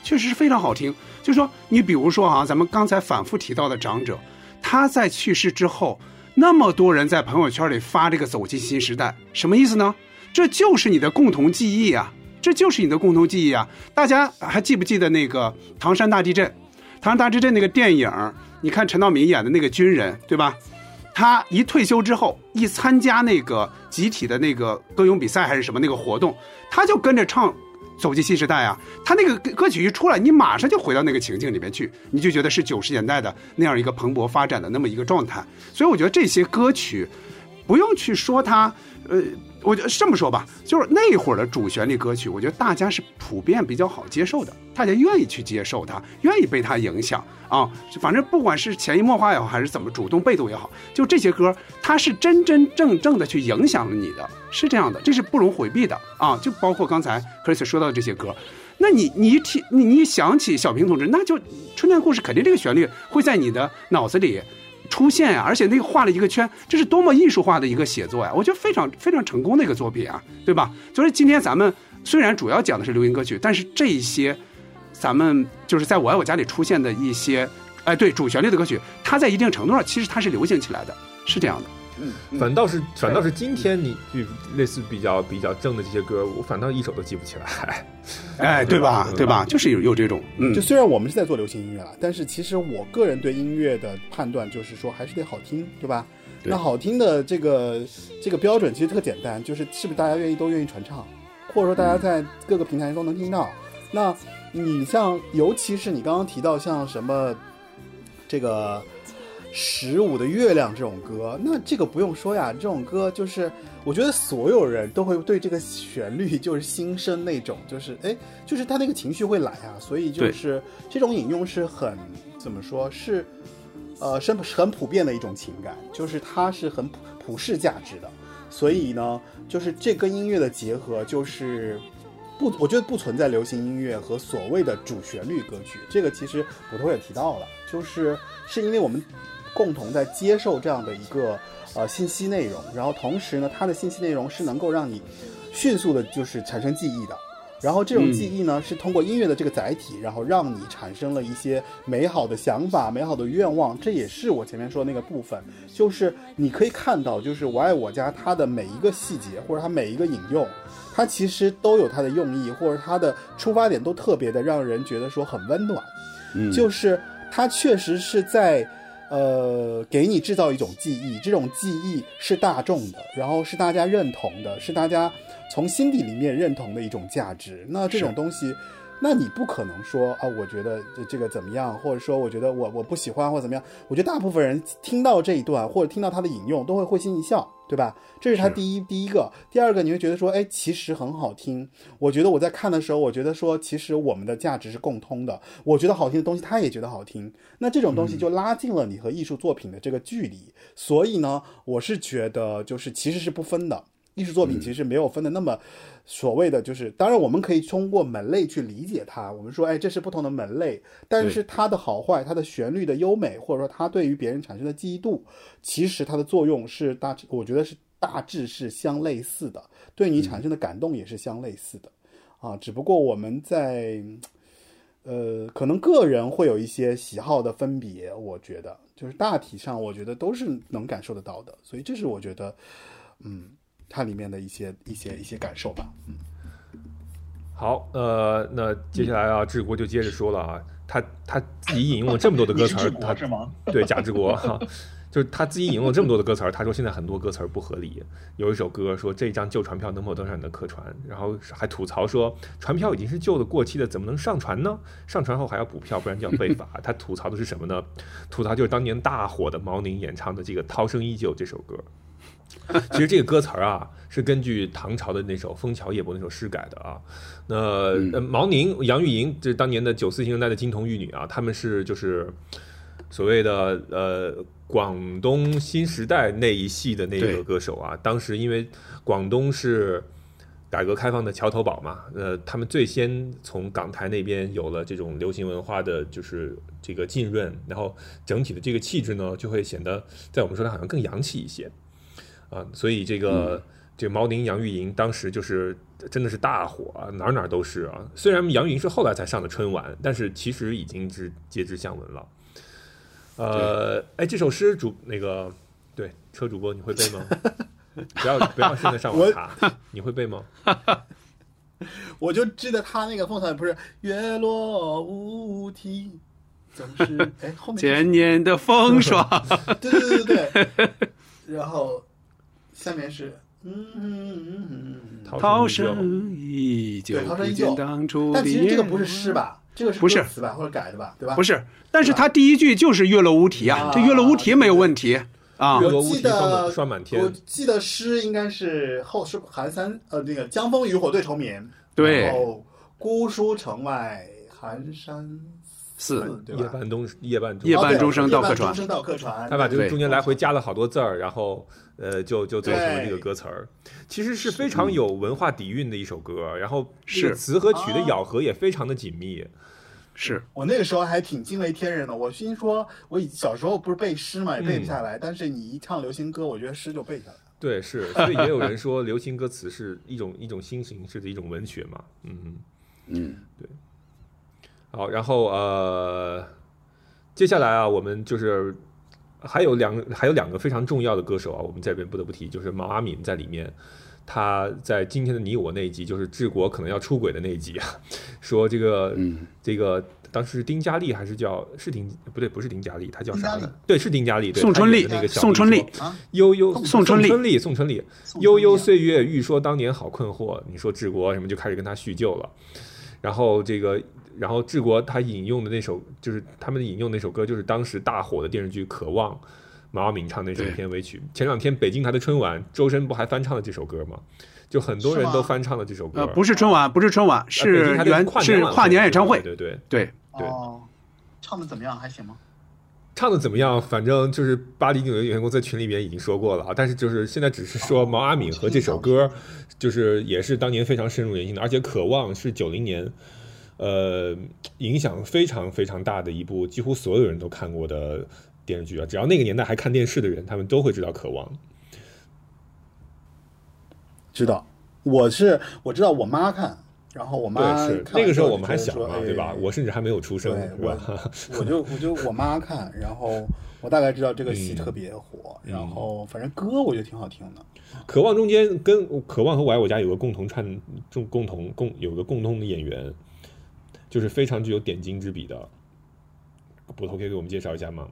确实是非常好听。就说你比如说啊，咱们刚才反复提到的长者，他在去世之后，那么多人在朋友圈里发这个“走进新时代”，什么意思呢？这就是你的共同记忆啊！这就是你的共同记忆啊！大家还记不记得那个唐山大地震？唐山大地震那个电影，你看陈道明演的那个军人，对吧？他一退休之后，一参加那个集体的那个歌咏比赛还是什么那个活动，他就跟着唱《走进新时代》啊。他那个歌曲一出来，你马上就回到那个情境里面去，你就觉得是九十年代的那样一个蓬勃发展的那么一个状态。所以我觉得这些歌曲，不用去说它，呃，我觉得这么说吧，就是那会儿的主旋律歌曲，我觉得大家是普遍比较好接受的，大家愿意去接受它，愿意被它影响啊。反正不管是潜移默化也好，还是怎么主动被动也好，就这些歌，它是真真正正的去影响了你的，是这样的，这是不容回避的啊。就包括刚才 Chris 说到的这些歌。那你你一提你你一想起小平同志，那就春天故事肯定这个旋律会在你的脑子里出现呀、而且那个画了一个圈，这是多么艺术化的一个写作呀！我觉得非常非常成功的一个作品啊，对吧？所以今天咱们虽然主要讲的是流行歌曲，但是这一些咱们就是在我爱我家里出现的一些，哎，对主旋律的歌曲，它在一定程度上其实它是流行起来的，是这样的。嗯，反倒是反倒是今天你就类似比较比较正的这些歌，我反倒一首都记不起来。哎，对吧？对吧？就是有有这种，嗯，就虽然我们是在做流行音乐了，但是其实我个人对音乐的判断就是说，还是得好听，对吧？对那好听的这个这个标准其实特简单，就是是不是大家愿意都愿意传唱，或者说大家在各个平台都能听到。那你像，尤其是你刚刚提到像什么这个十五的月亮这种歌，那这个不用说呀，这种歌就是我觉得所有人都会对这个旋律就是心生那种就是哎，就是他那个情绪会来啊，所以就是这种引用是很怎么说是呃是很普遍的一种情感，就是它是很普普世价值的，所以呢，就是这跟音乐的结合就是。不，我觉得不存在流行音乐和所谓的主旋律歌曲，这个其实捕头也提到了，就是是因为我们共同在接受这样的一个呃信息内容，然后同时呢，它的信息内容是能够让你迅速的就是产生记忆的，然后这种记忆呢、是通过音乐的这个载体，然后让你产生了一些美好的想法、美好的愿望，这也是我前面说的那个部分，就是你可以看到，就是我爱我家它的每一个细节或者它每一个引用。它其实都有它的用意，或者它的出发点都特别的让人觉得说很温暖。嗯就是它确实是在呃给你制造一种记忆，这种记忆是大众的，然后是大家认同的，是大家从心底里面认同的一种价值。那这种东西。那你不可能说啊，我觉得这这个怎么样，或者说我觉得我我不喜欢或者怎么样。我觉得大部分人听到这一段或者听到他的引用，都会会心一笑，对吧？这是他第一第一个。第二个，你会觉得说，哎，其实很好听。我觉得我在看的时候，我觉得说，其实我们的价值是共通的。我觉得好听的东西，他也觉得好听。那这种东西就拉近了你和艺术作品的这个距离。所以呢，我是觉得就是其实是不分的。艺术作品其实没有分的那么所谓的就是，当然我们可以通过门类去理解它。我们说，哎，这是不同的门类，但是它的好坏、它的旋律的优美，或者说它对于别人产生的记忆度，其实它的作用是大致，我觉得是大致是相类似的，对你产生的感动也是相类似的，啊，只不过我们在。呃，可能个人会有一些喜好的分别，我觉得就是大体上，我觉得都是能感受得到的，所以这是我觉得，嗯，它里面的一些一些一些感受吧。嗯，好，呃，那接下来啊，志国就接着说了啊，他他自己引用了这么多的歌词儿，他是吗 对，贾志国哈，就是他自己引用了这么多的歌词儿，他说现在很多歌词儿不合理。有一首歌说这张旧船票能否登上你的客船，然后还吐槽说船票已经是旧的过期的，怎么能上船呢？上船后还要补票，不然就要被罚。他吐槽的是什么呢？吐槽就是当年大火的毛宁演唱的这个《涛声依旧》这首歌。其实这个歌词儿啊，是根据唐朝的那首《枫桥夜泊》那首诗改的啊。那、呃毛宁、杨钰莹，这是当年的九四新生代的金童玉女啊，他们是就是所谓的呃广东新时代那一系的那对个歌手啊。当时因为广东是改革开放的桥头堡嘛，呃，他们最先从港台那边有了这种流行文化的，就是这个浸润，然后整体的这个气质呢，就会显得在我们说来好像更洋气一些。啊，所以这个、这个毛宁、杨钰莹当时就是真的是大火啊，哪哪都是啊。虽然杨钰莹是后来才上的春晚，但是其实已经是皆知相闻了。呃，哎，这首诗主那个对车主播你会背吗？不要不要现在上网查，你会背吗？我就记得他那个凤凰不是月落乌啼，总是哎后面 是千年的风 霜，对对对对对，然后下面是嗯嗯嗯嗯嗯，涛声依旧，对，涛声依旧。但其实这个不是诗吧？这个是不是歌词吧，或者改的吧，对吧？不是，但是他第一句就是“月落乌啼”啊，这“月落乌啼”没有问题啊月落乌啼我记得霜满天我记得诗应该是后是寒山呃那个江枫渔火对愁眠，对然后孤书城外寒山寺对吧？夜半东夜半钟声到客船夜半钟声到客船，他把这个中间来回加了好多字儿，然后呃，就就做成了这个歌词儿。其实是非常有文化底蕴的一首歌，然后这是词和曲的啊咬合也非常的紧密。是我那个时候还挺惊为天人的。我心说，我以小时候不是背诗嘛，也背不下来，但是你一唱流行歌，我觉得诗就背下来了。对，是，所以也有人说 流行歌词是一种一种新形式的一种文学嘛。嗯嗯，对。好，然后呃，接下来啊，我们就是还有两还有两个非常重要的歌手啊，我们这边不得不提，就是毛阿敏在里面。他在今天的你我那一集，就是治国可能要出轨的那一集啊，说这个，嗯，这个当时是丁嘉丽还是叫是丁不对，不是丁嘉丽，她叫啥呢？对，是丁嘉丽，对宋春丽那个小宋春丽悠悠宋春丽春丽，宋春丽，悠悠岁月，欲说当年好困惑。你说治国什么就开始跟他叙旧了，然后这个，然后治国他引用的那首就是他们引用那首歌，就是当时大火的电视剧《渴望》，毛阿敏唱那首片尾曲。前两天北京台的春晚，周深不还翻唱了这首歌吗？就很多人都翻唱了这首歌。呃，不是春晚，不是春晚，是是跨跨年演唱会，对对对。对，对哦，唱的怎么样？还行吗？唱的怎么样？反正就是巴黎纽约员工在群里面已经说过了啊，但是就是现在只是说毛阿敏和这首歌，就是也是当年非常深入人心的，而且《渴望》是九零年，呃，影响非常非常大的一部，几乎所有人都看过的电视剧啊。只要那个年代还看电视的人，他们都会知道《渴望》。知道，我是我知道我妈看，然后我妈对，是那个时候我们还小嘛，对吧哎？我甚至还没有出生，对吧？我我就我就我妈看，然后我大概知道这个戏嗯特别火，嗯然后反正歌我觉得挺好听的。渴望中间跟渴望和我爱我家有个共同串，共共同共有个共同的演员，就是非常具有点睛之笔的。捕头可以给我们介绍一下吗？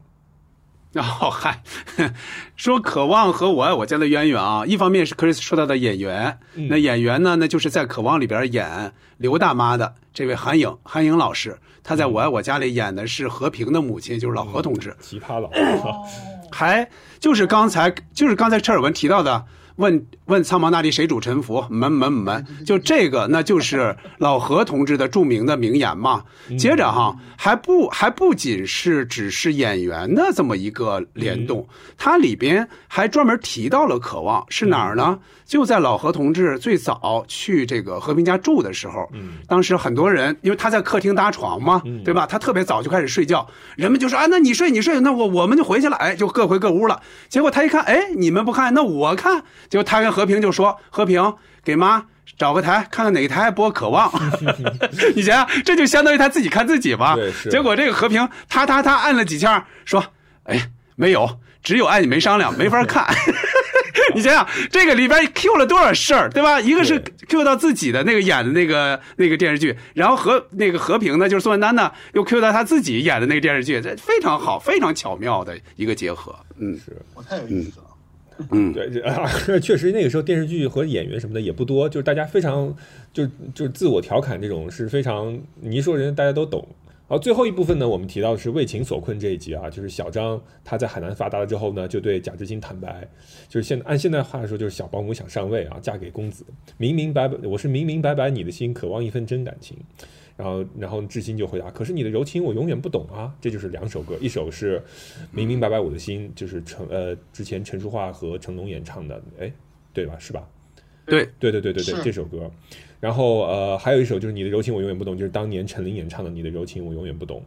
然 后嗨，说渴望和我爱我家的渊源啊，一方面是 Chris 说到的演员，嗯那演员呢，那就是在渴望里边演刘大妈的这位韩颖，韩颖老师，她在我爱我家里演的是和平的母亲，就是老何同志，奇葩老还就是刚才就是刚才车尔文提到的。问问苍茫大地谁主沉浮？门门门，就这个，那就是老何同志的著名的名言嘛。接着哈，还不还不仅是只是演员的这么一个联动，它里边还专门提到了渴望是哪儿呢？就在老何同志最早去这个和平家住的时候，嗯当时很多人因为他在客厅搭床嘛，对吧？他特别早就开始睡觉，人们就说啊，那你睡你睡，那我我们就回去了，哎，就各回各屋了。结果他一看，哎，你们不看，那我看。结果他跟和平就说：“和平，给妈找个台，看看哪个台播《渴望》。”你想想，这就相当于他自己看自己吧。对是结果这个和平，他他他按了几下，说：“哎，没有，只有爱你没商量，没法看。”你想想，这个里边 Q 了多少事儿，对吧？一个是 Q 到自己的那个演的那个那个电视剧，然后和那个和平呢，就是宋丹丹呢，又 Q 到他自己演的那个电视剧，这非常好，非常巧妙的一个结合。嗯，是，我太有意思了。嗯，对，这啊，确实那个时候电视剧和演员什么的也不多，就是大家非常就就自我调侃这种是非常，你一说人大家都懂。然后最后一部分呢，我们提到的是为情所困这一集啊，就是小张他在海南发达了之后呢，就对贾志新坦白，就是现按现在话来说就是小保姆想上位啊，嫁给公子，明明白白我是明明白白你的心，渴望一份真感情。然后，然后志新就回答：“可是你的柔情我永远不懂啊。”这就是两首歌，一首是《明明白白我的心》，就是陈呃之前陈淑桦和成龙演唱的，哎，对吧？是吧？对对对对对对，这首歌。然后呃，还有一首就是《你的柔情我永远不懂》，就是当年陈琳演唱的《你的柔情我永远不懂》。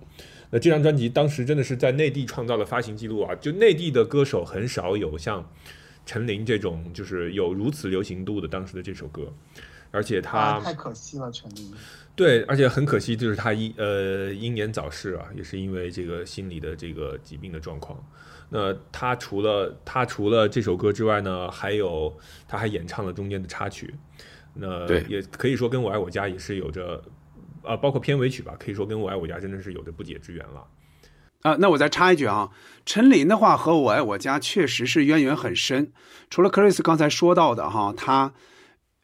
那这张专辑当时真的是在内地创造了发行记录啊！就内地的歌手很少有像陈琳这种就是有如此流行度的当时的这首歌，而且他、啊，太可惜了，陈琳。对，而且很可惜，就是他英呃英年早逝啊，也是因为这个心理的这个疾病的状况。那他除了他除了这首歌之外呢，还有他还演唱了中间的插曲。那对也可以说跟我爱我家也是有着，呃，包括片尾曲吧，可以说跟我爱我家真的是有着不解之缘了。啊，那我再插一句啊，陈琳的话和我爱我家确实是渊源很深。除了 Chris 刚才说到的哈，他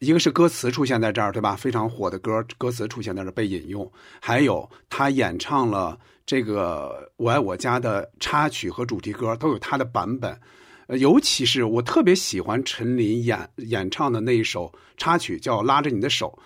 一个是歌词出现在这儿，对吧？非常火的歌，歌词出现在这儿被引用，还有他演唱了这个《我爱我家》的插曲和主题歌都有他的版本。尤其是我特别喜欢陈琳演演唱的那一首插曲，叫《拉着你的手》。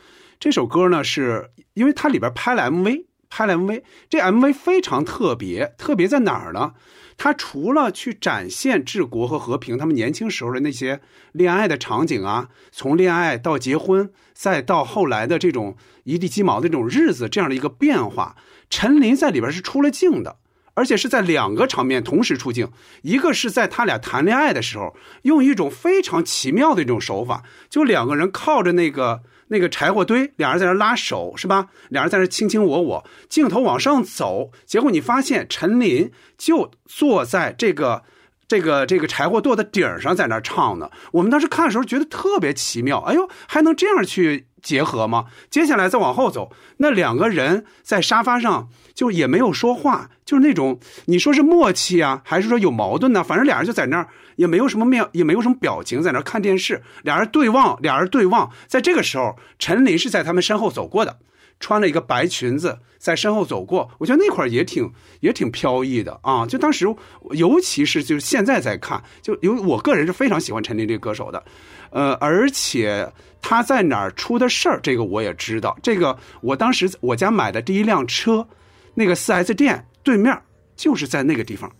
这首歌呢，是因为它里边拍了 MV，拍了 MV。这 MV 非常特别，特别在哪儿呢？他除了去展现治国和和平他们年轻时候的那些恋爱的场景啊，从恋爱到结婚，再到后来的这种一地鸡毛的这种日子这样的一个变化，陈琳在里边是出了镜的。而且是在两个场面同时出镜，一个是在他俩谈恋爱的时候，用一种非常奇妙的一种手法，就两个人靠着那个那个柴火堆，两人在那拉手，是吧？两人在那卿卿我我，镜头往上走，结果你发现陈琳就坐在这个这个这个柴火垛的顶上，在那唱呢。我们当时看的时候觉得特别奇妙，哎呦，还能这样去结合吗？接下来再往后走，那两个人在沙发上就也没有说话，就是那种你说是默契啊，还是说有矛盾呢？反正俩人就在那儿，也没有什么面，也没有什么表情，在那儿看电视。俩人对望，俩人对望。在这个时候，陈琳是在他们身后走过的，穿了一个白裙子在身后走过。我觉得那块也挺也挺飘逸的啊。就当时，尤其是就是现在在看，就有我个人是非常喜欢陈琳这个歌手的。呃，而且他在哪儿出的事儿，这个我也知道。这个我当时我家买的第一辆车，那个四 S 店对面就是在那个地方，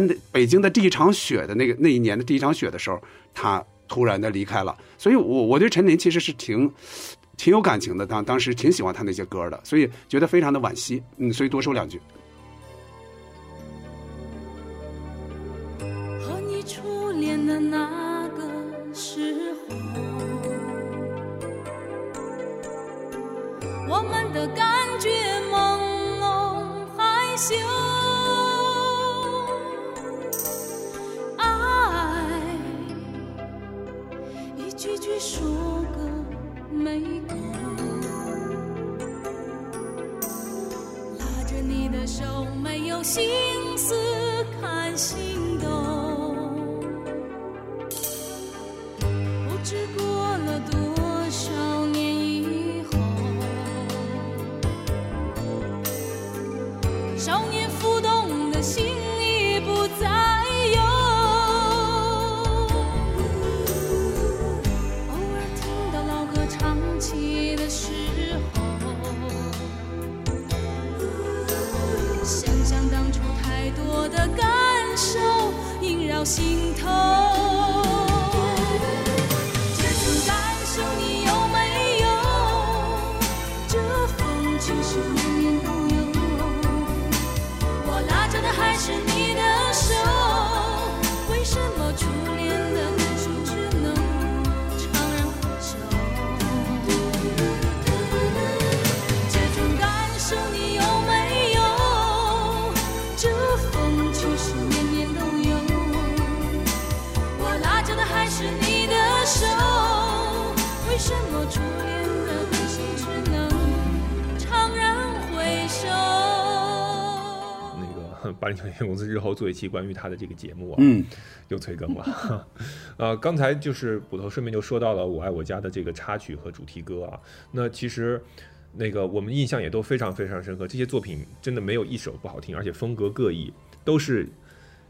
在北京的第一场雪的那个那一年的第一场雪的时候，他突然的离开了。所以我我对陈琳其实是挺挺有感情的，当当时挺喜欢他那些歌的，所以觉得非常的惋惜。嗯，所以多说两句。和你初恋的那个时候，我们的感觉朦胧害羞，一句句说个没够，拉着你的手，没有心思看心动。不知过了多少年以后，少年的感受萦绕心头。八零九年公司日后做一期关于他的这个节目啊，嗯，又催更了。呃，刚才就是捕头顺便就说到了《我爱我家》的这个插曲和主题歌啊，那其实。那个我们印象也都非常非常深刻，这些作品真的没有一首不好听，而且风格各异，都是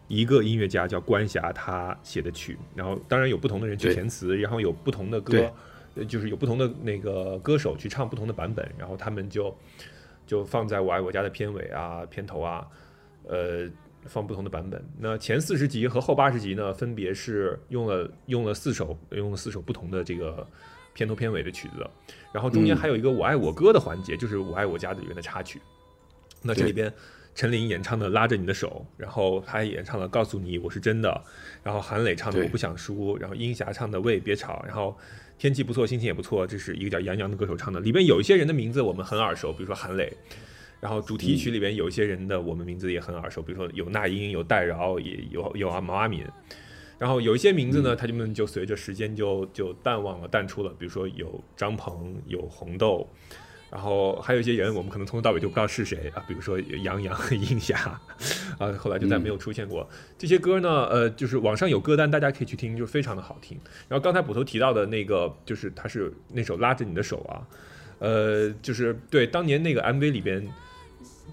一个音乐家叫关霞他写的曲，然后当然有不同的人去填词，然后有不同的歌就是有不同的那个歌手去唱不同的版本，然后他们就就放在我爱我家的片尾啊、片头啊，呃，放不同的版本。那前四十集和后八十集呢，分别是用了用了四首用了四首不同的这个片头片尾的曲子，然后中间嗯还有一个我爱我歌的环节，就是我爱我家里面的插曲。那这里边陈琳演唱的拉着你的手，然后他还演唱了告诉你我是真的，然后韩磊唱的我不想输，然后英霞唱的喂别吵，然后天气不错心情也不错，这是一个叫杨洋的歌手唱的，里边有一些人的名字我们很耳熟，比如说韩磊。然后主题曲里边有一些人的我们名字也很耳熟，比如说有那英、有戴娆，也有有啊毛阿敏。然后有一些名字呢，他们就随着时间就就淡忘了、淡出了，比如说有张鹏、有红豆，然后还有一些人我们可能从头到尾就不知道是谁啊，比如说杨洋、英霞，啊，后来就再没有出现过。这些歌呢，呃，就是网上有歌单，大家可以去听，就非常的好听。然后刚才捕头提到的那个，就是他是那首拉着你的手啊，呃，就是对当年那个 MV 里边。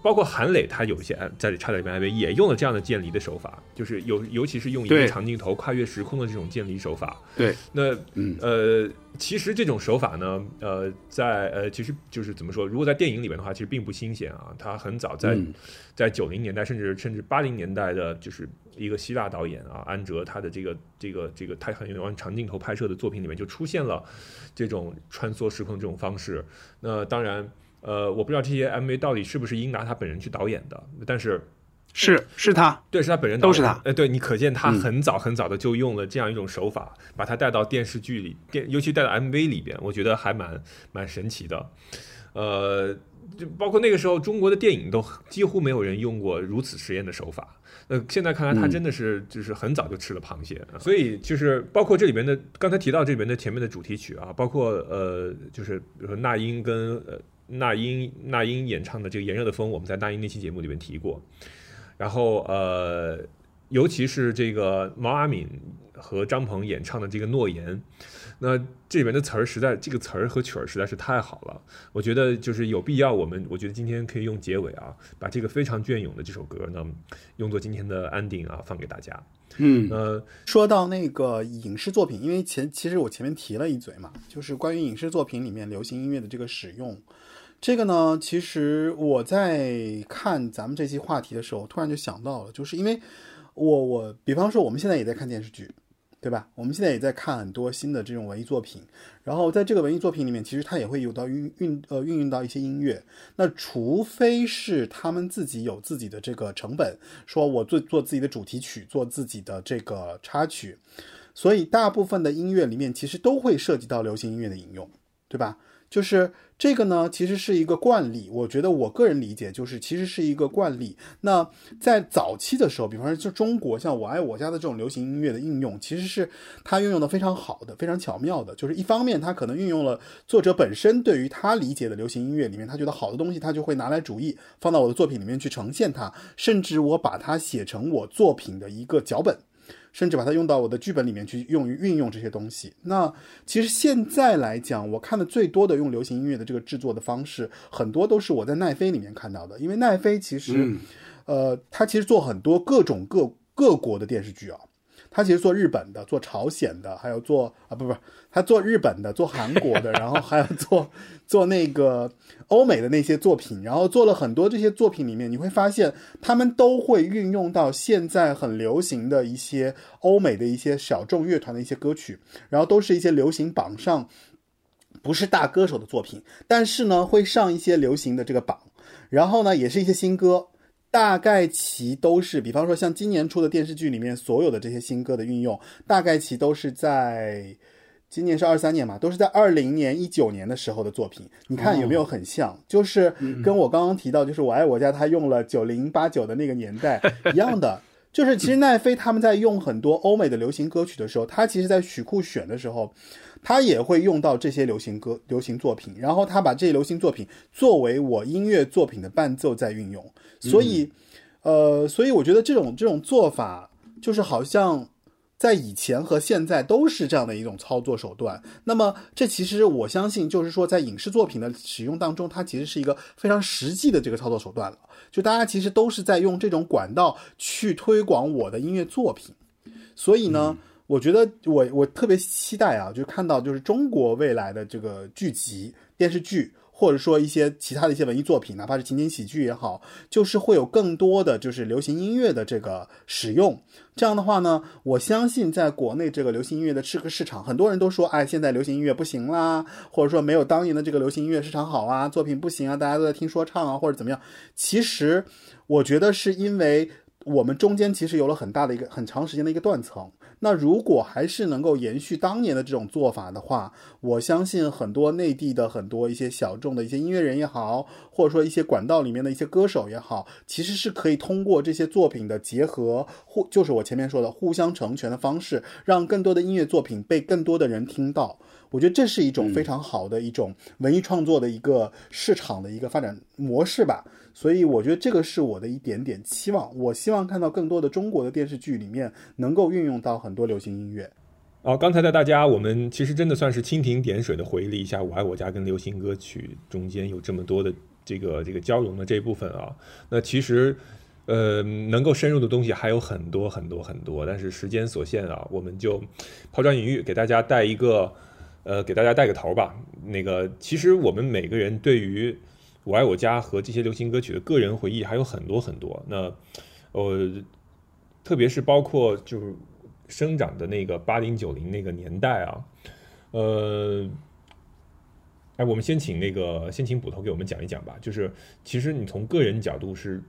包括韩磊，他有一些在《差点变 MV》也用了这样的渐离的手法，就是有尤其是用一个长镜头跨越时空的这种渐离手法。对，那嗯呃，其实这种手法呢，呃，在呃，其实就是怎么说，如果在电影里面的话，其实并不新鲜啊。他很早在、嗯在九零年代，甚至甚至八零年代的，就是一个希腊导演啊，安哲他的这个这个这个他很喜欢长镜头拍摄的作品里面就出现了这种穿梭时空这种方式。那当然，呃，我不知道这些 MV 到底是不是英达他本人去导演的，但是。是是他，对，是他本人导演，都是他呃，对你可见他嗯很早很早的就用了这样一种手法，把它带到电视剧里，电尤其带到 MV 里边，我觉得还蛮蛮神奇的。呃，就包括那个时候中国的电影都几乎没有人用过如此实验的手法。呃，现在看来他嗯真的是就是很早就吃了螃蟹，所以就是包括这里边的刚才提到这里边的前面的主题曲啊，包括呃就是比如说那英跟呃那英那英演唱的这个炎热的风，我们在那英那期节目里面提过。然后呃，尤其是这个毛阿敏和张鹏演唱的这个《诺言》，那这里面的词儿实在，这个词儿和曲儿实在是太好了。我觉得就是有必要，我们我觉得今天可以用结尾啊，把这个非常隽永的这首歌呢，用作今天的安定啊，放给大家。嗯，呃，说到那个影视作品，因为前其实我前面提了一嘴嘛，就是关于影视作品里面流行音乐的这个使用。这个呢，其实我在看咱们这期话题的时候，突然就想到了，就是因为我我比方说我们现在也在看电视剧，对吧？我们现在也在看很多新的这种文艺作品，然后在这个文艺作品里面，其实它也会有到运运呃运用到一些音乐。那除非是他们自己有自己的这个成本，说我做做自己的主题曲，做自己的这个插曲，所以大部分的音乐里面其实都会涉及到流行音乐的引用，对吧？就是这个呢，其实是一个惯例。我觉得我个人理解就是，其实是一个惯例。那在早期的时候，比方说就中国像我爱我家的这种流行音乐的应用，其实是它运用的非常好的、非常巧妙的。就是一方面，它可能运用了作者本身对于他理解的流行音乐里面，他觉得好的东西，他就会拿来主义放到我的作品里面去呈现它，甚至我把它写成我作品的一个脚本。甚至把它用到我的剧本里面去用于运用这些东西。那其实现在来讲，我看的最多的用流行音乐的这个制作的方式，很多都是我在奈飞里面看到的。因为奈飞其实，嗯呃，它其实做很多各种各各国的电视剧啊。他其实做日本的，做朝鲜的，还有做啊不不，他做日本的，做韩国的，然后还有做做那个欧美的那些作品，然后做了很多这些作品里面，你会发现他们都会运用到现在很流行的一些欧美的一些小众乐团的一些歌曲，然后都是一些流行榜上不是大歌手的作品，但是呢会上一些流行的这个榜，然后呢也是一些新歌。大概其都是，比方说像今年出的电视剧里面所有的这些新歌的运用，大概其都是在今年是二三年嘛，都是在二零年、一九年的时候的作品。你看有没有很像？就是跟我刚刚提到，就是我爱我家他用了九零八九的那个年代 一样的。就是其实奈飞他们在用很多欧美的流行歌曲的时候，他其实在曲库选的时候，他也会用到这些流行歌、流行作品，然后他把这些流行作品作为我音乐作品的伴奏在运用。所以，呃，所以我觉得这种这种做法，就是好像在以前和现在都是这样的一种操作手段。那么，这其实我相信，就是说在影视作品的使用当中，它其实是一个非常实际的这个操作手段了。就大家其实都是在用这种管道去推广我的音乐作品。所以呢，我觉得我我特别期待啊，就看到就是中国未来的这个剧集、电视剧。或者说一些其他的一些文艺作品，哪怕是情景喜剧也好，就是会有更多的就是流行音乐的这个使用。这样的话呢，我相信在国内这个流行音乐的这个市场，很多人都说，哎，现在流行音乐不行啦，或者说没有当年的这个流行音乐市场好啊，作品不行啊，大家都在听说唱啊，或者怎么样。其实我觉得是因为我们中间其实有了很大的一个很长时间的一个断层。那如果还是能够延续当年的这种做法的话，我相信很多内地的很多一些小众的一些音乐人也好，或者说一些管道里面的一些歌手也好，其实是可以通过这些作品的结合，互就是我前面说的互相成全的方式，让更多的音乐作品被更多的人听到。我觉得这是一种非常好的一种文艺创作的一个市场的一个发展模式吧。所以我觉得这个是我的一点点期望。我希望看到更多的中国的电视剧里面能够运用到很多流行音乐。哦，刚才带大家，我们其实真的算是蜻蜓点水的回忆了一下《我爱我家》跟流行歌曲中间有这么多的这个这个交融的这一部分啊，那其实。呃，能够深入的东西还有很多很多很多，但是时间所限啊，我们就抛砖引玉，给大家带一个，呃，给大家带个头吧。那个，其实我们每个人对于《我爱我家》和这些流行歌曲的个人回忆还有很多很多。那，呃，特别是包括就是生长的那个八零九零那个年代啊，呃，哎，我们先请那个先请捕头给我们讲一讲吧。就是其实你从个人角度是。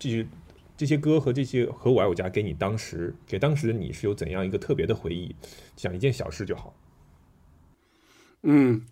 这些这些歌和这些和我爱我家给你当时给当时的你是有怎样一个特别的回忆？讲一件小事就好。嗯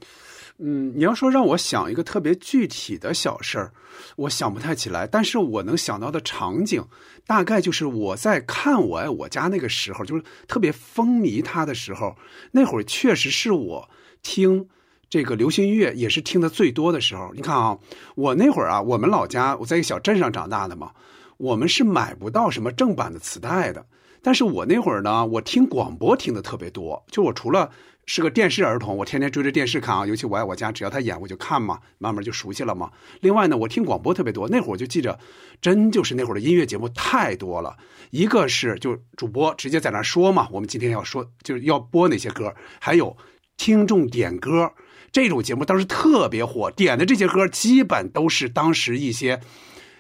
嗯，你要说让我想一个特别具体的小事儿，我想不太起来。但是我能想到的场景，大概就是我在看我爱我家那个时候，就是特别风靡他的时候，那会儿确实是我听。这个流行音乐也是听的最多的时候。你看啊，我那会儿啊，我们老家我在一个小镇上长大的嘛，我们是买不到什么正版的磁带的。但是我那会儿呢，我听广播听的特别多。就我除了是个电视儿童，我天天追着电视看啊，尤其我爱我家，只要他演我就看嘛，慢慢就熟悉了嘛。另外呢，我听广播特别多。那会儿我就记着，真就是那会儿的音乐节目太多了。一个是就主播直接在那说嘛，我们今天要说就是要播哪些歌，还有听众点歌。这种节目当时特别火，点的这些歌基本都是当时一些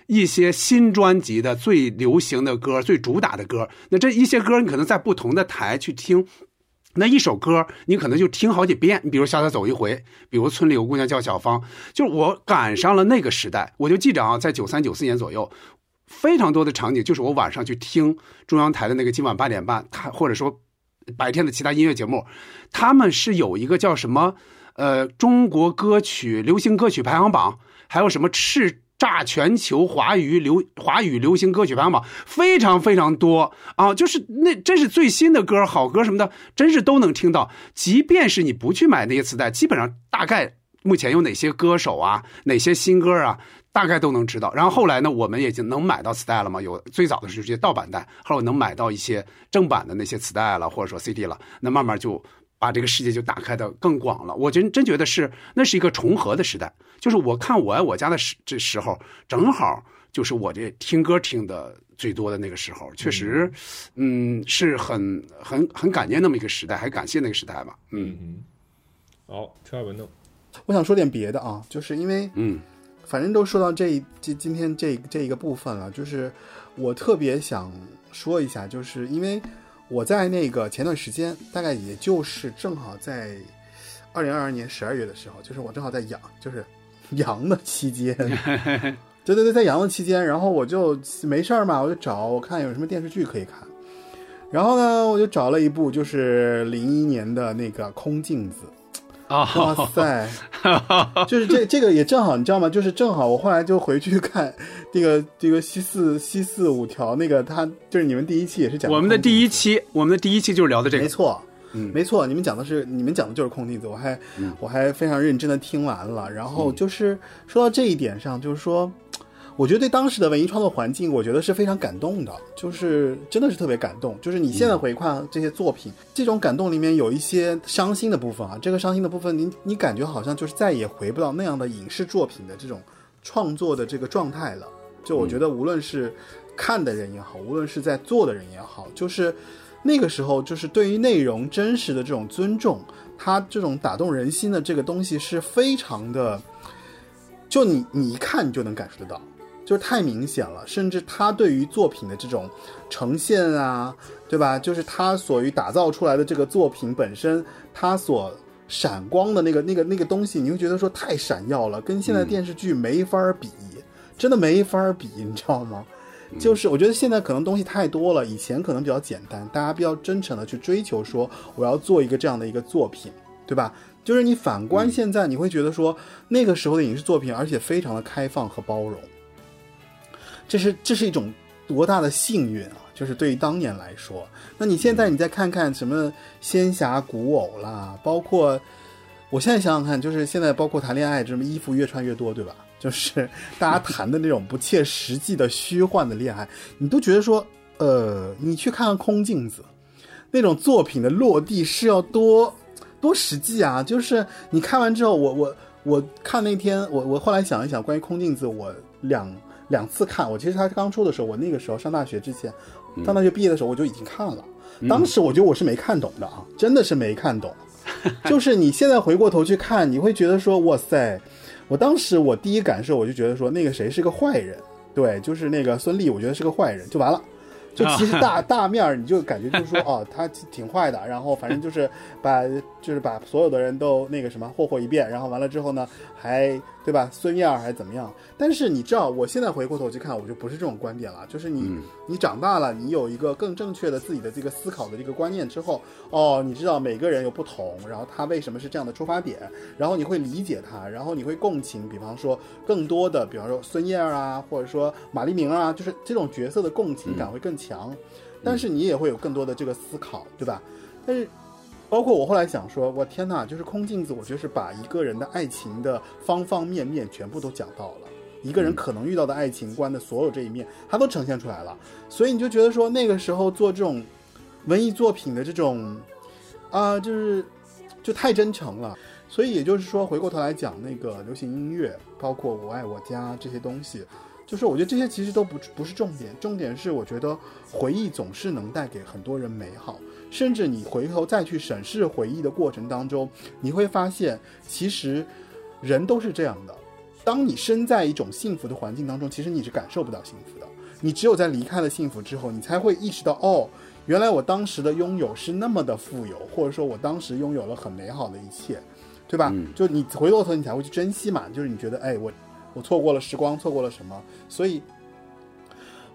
一些新专辑的最流行的歌、最主打的歌。那这一些歌，你可能在不同的台去听，那一首歌你可能就听好几遍。你比如《下台走一回》，比如《村里有姑娘叫小芳》，就是我赶上了那个时代。我就记着啊，在九三九四年左右，非常多的场景就是我晚上去听中央台的那个今晚八点半，他或者说白天的其他音乐节目，他们是有一个叫什么？呃，中国歌曲流行歌曲排行榜，还有什么叱炸全球华语流华语流行歌曲排行榜，非常非常多啊！就是那真是最新的歌、好歌什么的，真是都能听到。即便是你不去买那些磁带，基本上大概目前有哪些歌手啊，哪些新歌啊，大概都能知道。然后后来呢，我们也就能买到磁带了嘛。有最早的是这些盗版带，后来能买到一些正版的那些磁带了，或者说 CD 了。那慢慢就。把这个世界就打开的更广了，我真真觉得是那是一个重合的时代，就是我看我爱我家的时这时候，正好就是我这听歌听的最多的那个时候，确实，嗯，是很很很感念那么一个时代，还感谢那个时代吧，嗯嗯。好，车尔文呢？我想说点别的啊，就是因为嗯，反正都说到这今今天这这一个部分了，就是我特别想说一下，就是因为。我在那个前段时间，大概也就是正好在二零二二年十二月的时候，就是我正好在养，就是 阳的期间，对对对，在阳的期间，然后我就没事儿嘛，我就找我看有什么电视剧可以看，然后呢，我就找了一部就是零一年的那个《空镜子》。啊，哇塞！就是这这个也正好，你知道吗？就是正好我后来就回去看这个这个西四西四五条那个，他就是你们第一期也是讲我们的第一期，我们的第一期就是聊的这个，没错，嗯，没错，你们讲的是你们讲的就是空镜子，我还我还非常认真的听完了，然后就是说到这一点上，就是说。我觉得对当时的文艺创作环境，我觉得是非常感动的，就是真的是特别感动。就是你现在回看这些作品，这种感动里面有一些伤心的部分啊。这个伤心的部分，你你感觉好像就是再也回不到那样的影视作品的这种创作的这个状态了。就我觉得，无论是看的人也好，无论是在做的人也好，就是那个时候，就是对于内容真实的这种尊重，它这种打动人心的这个东西是非常的，就你你一看你就能感受得到。就是太明显了，甚至他对于作品的这种呈现啊，对吧？就是他所于打造出来的这个作品本身，他所闪光的那个、那个、那个东西，你会觉得说太闪耀了，跟现在电视剧没法比，真的没法比，你知道吗？就是我觉得现在可能东西太多了，以前可能比较简单，大家比较真诚的去追求说我要做一个这样的一个作品，对吧？就是你反观现在，你会觉得说那个时候的影视作品，而且非常的开放和包容。这是这是一种多大的幸运啊！就是对于当年来说，那你现在你再看看什么仙侠古偶啦，包括我现在想想看，就是现在包括谈恋爱，这么衣服越穿越多，对吧？就是大家谈的那种不切实际的虚幻的恋爱，你都觉得说，呃，你去看看空镜子，那种作品的落地是要多多实际啊！就是你看完之后，我我。我看那天，我我后来想一想，关于空镜子，我两两次看。我其实他刚出的时候，我那个时候上大学之前，上大学毕业的时候我就已经看了。嗯当时我觉得我是没看懂的啊，真的是没看懂。就是你现在回过头去看，你会觉得说，哇塞！我当时我第一感受，我就觉得说，那个谁是个坏人，对，就是那个孙俪，我觉得是个坏人，就完了。就其实大大面儿，你就感觉就是说，哦，他挺坏的，然后反正就是把就是把所有的人都那个什么霍霍一遍，然后完了之后呢，还对吧，孙燕儿还是怎么样？但是你知道，我现在回过头去看，我就不是这种观点了，就是你、你长大了，你有一个更正确的自己的这个思考的这个观念之后，哦，你知道每个人有不同，然后他为什么是这样的出发点，然后你会理解他，然后你会共情，比方说更多的，比方说孙燕儿啊，或者说马丽明啊，就是这种角色的共情感会更强。但是你也会有更多的这个思考，对吧？但是，包括我后来想说，我天哪，就是空镜子，我觉得是把一个人的爱情的方方面面全部都讲到了，一个人可能遇到的爱情观的所有这一面，他都呈现出来了。所以你就觉得说，那个时候做这种文艺作品的这种啊、就是就太真诚了。所以也就是说，回过头来讲那个流行音乐，包括我爱我家这些东西。就是我觉得这些其实都不不是重点，重点是我觉得回忆总是能带给很多人美好，甚至你回头再去审视回忆的过程当中，你会发现其实人都是这样的。当你身在一种幸福的环境当中，其实你是感受不到幸福的。你只有在离开了幸福之后，你才会意识到，哦，原来我当时的拥有是那么的富有，或者说我当时拥有了很美好的一切，对吧？就你回过头，你才会去珍惜嘛。就是你觉得，哎，我。我错过了时光，错过了什么？所以，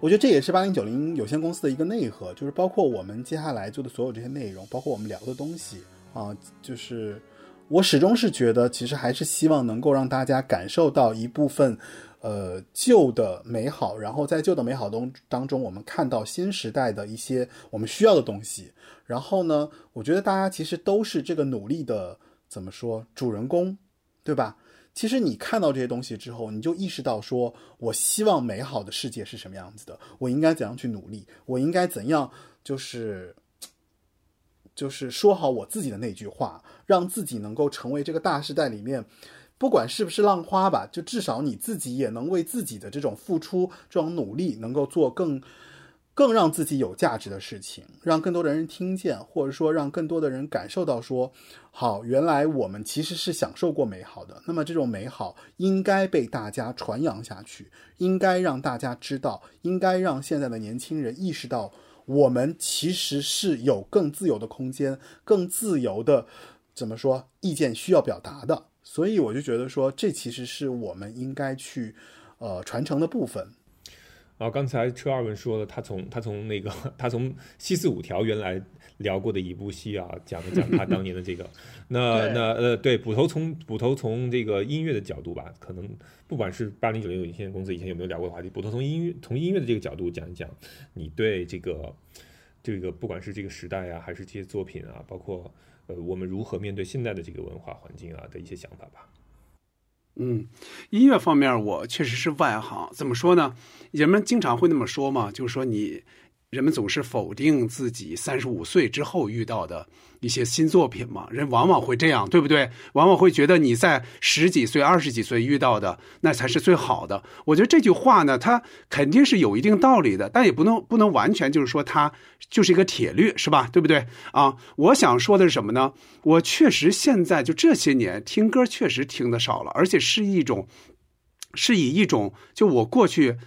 我觉得这也是八零九零有限公司的一个内核，就是包括我们接下来做的所有这些内容，包括我们聊的东西啊，就是我始终是觉得，其实还是希望能够让大家感受到一部分呃旧的美好，然后在旧的美好中当中，我们看到新时代的一些我们需要的东西。然后呢，我觉得大家其实都是这个努力的怎么说主人公，对吧？其实你看到这些东西之后，你就意识到说，我希望美好的世界是什么样子的，我应该怎样去努力，我应该怎样，就是，就是说好我自己的那句话，让自己能够成为这个大时代里面，不管是不是浪花吧，就至少你自己也能为自己的这种付出、这种努力，能够做更。更让自己有价值的事情，让更多的人听见，或者说让更多的人感受到说，好，原来我们其实是享受过美好的。那么这种美好应该被大家传扬下去，应该让大家知道，应该让现在的年轻人意识到，我们其实是有更自由的空间，更自由的怎么说意见需要表达的。所以我就觉得说，这其实是我们应该去呃传承的部分。啊，刚才车二文说了，他从他从那个他从七四五条原来聊过的一部戏啊，讲了讲他当年的这个，那 那呃对，捕头从捕头从这个音乐的角度吧，可能不管是八零九零有限公司以前有没有聊过的话题，捕头从音乐从音乐的这个角度讲一讲，你对这个这个不管是这个时代啊，还是这些作品啊，包括呃我们如何面对现在的这个文化环境啊的一些想法吧。嗯，音乐方面我确实是外行。怎么说呢？人们经常会那么说嘛，就是说你，人们总是否定自己三十五岁之后遇到的一些新作品嘛。人往往会这样，对不对？往往会觉得你在十几岁、二十几岁遇到的那才是最好的。我觉得这句话呢，它肯定是有一定道理的，但也不能不能完全就是说它就是一个铁律，是吧？对不对？啊，我想说的是什么呢？我确实现在就这些年听歌确实听的少了，而且是一种，是以一种就我过去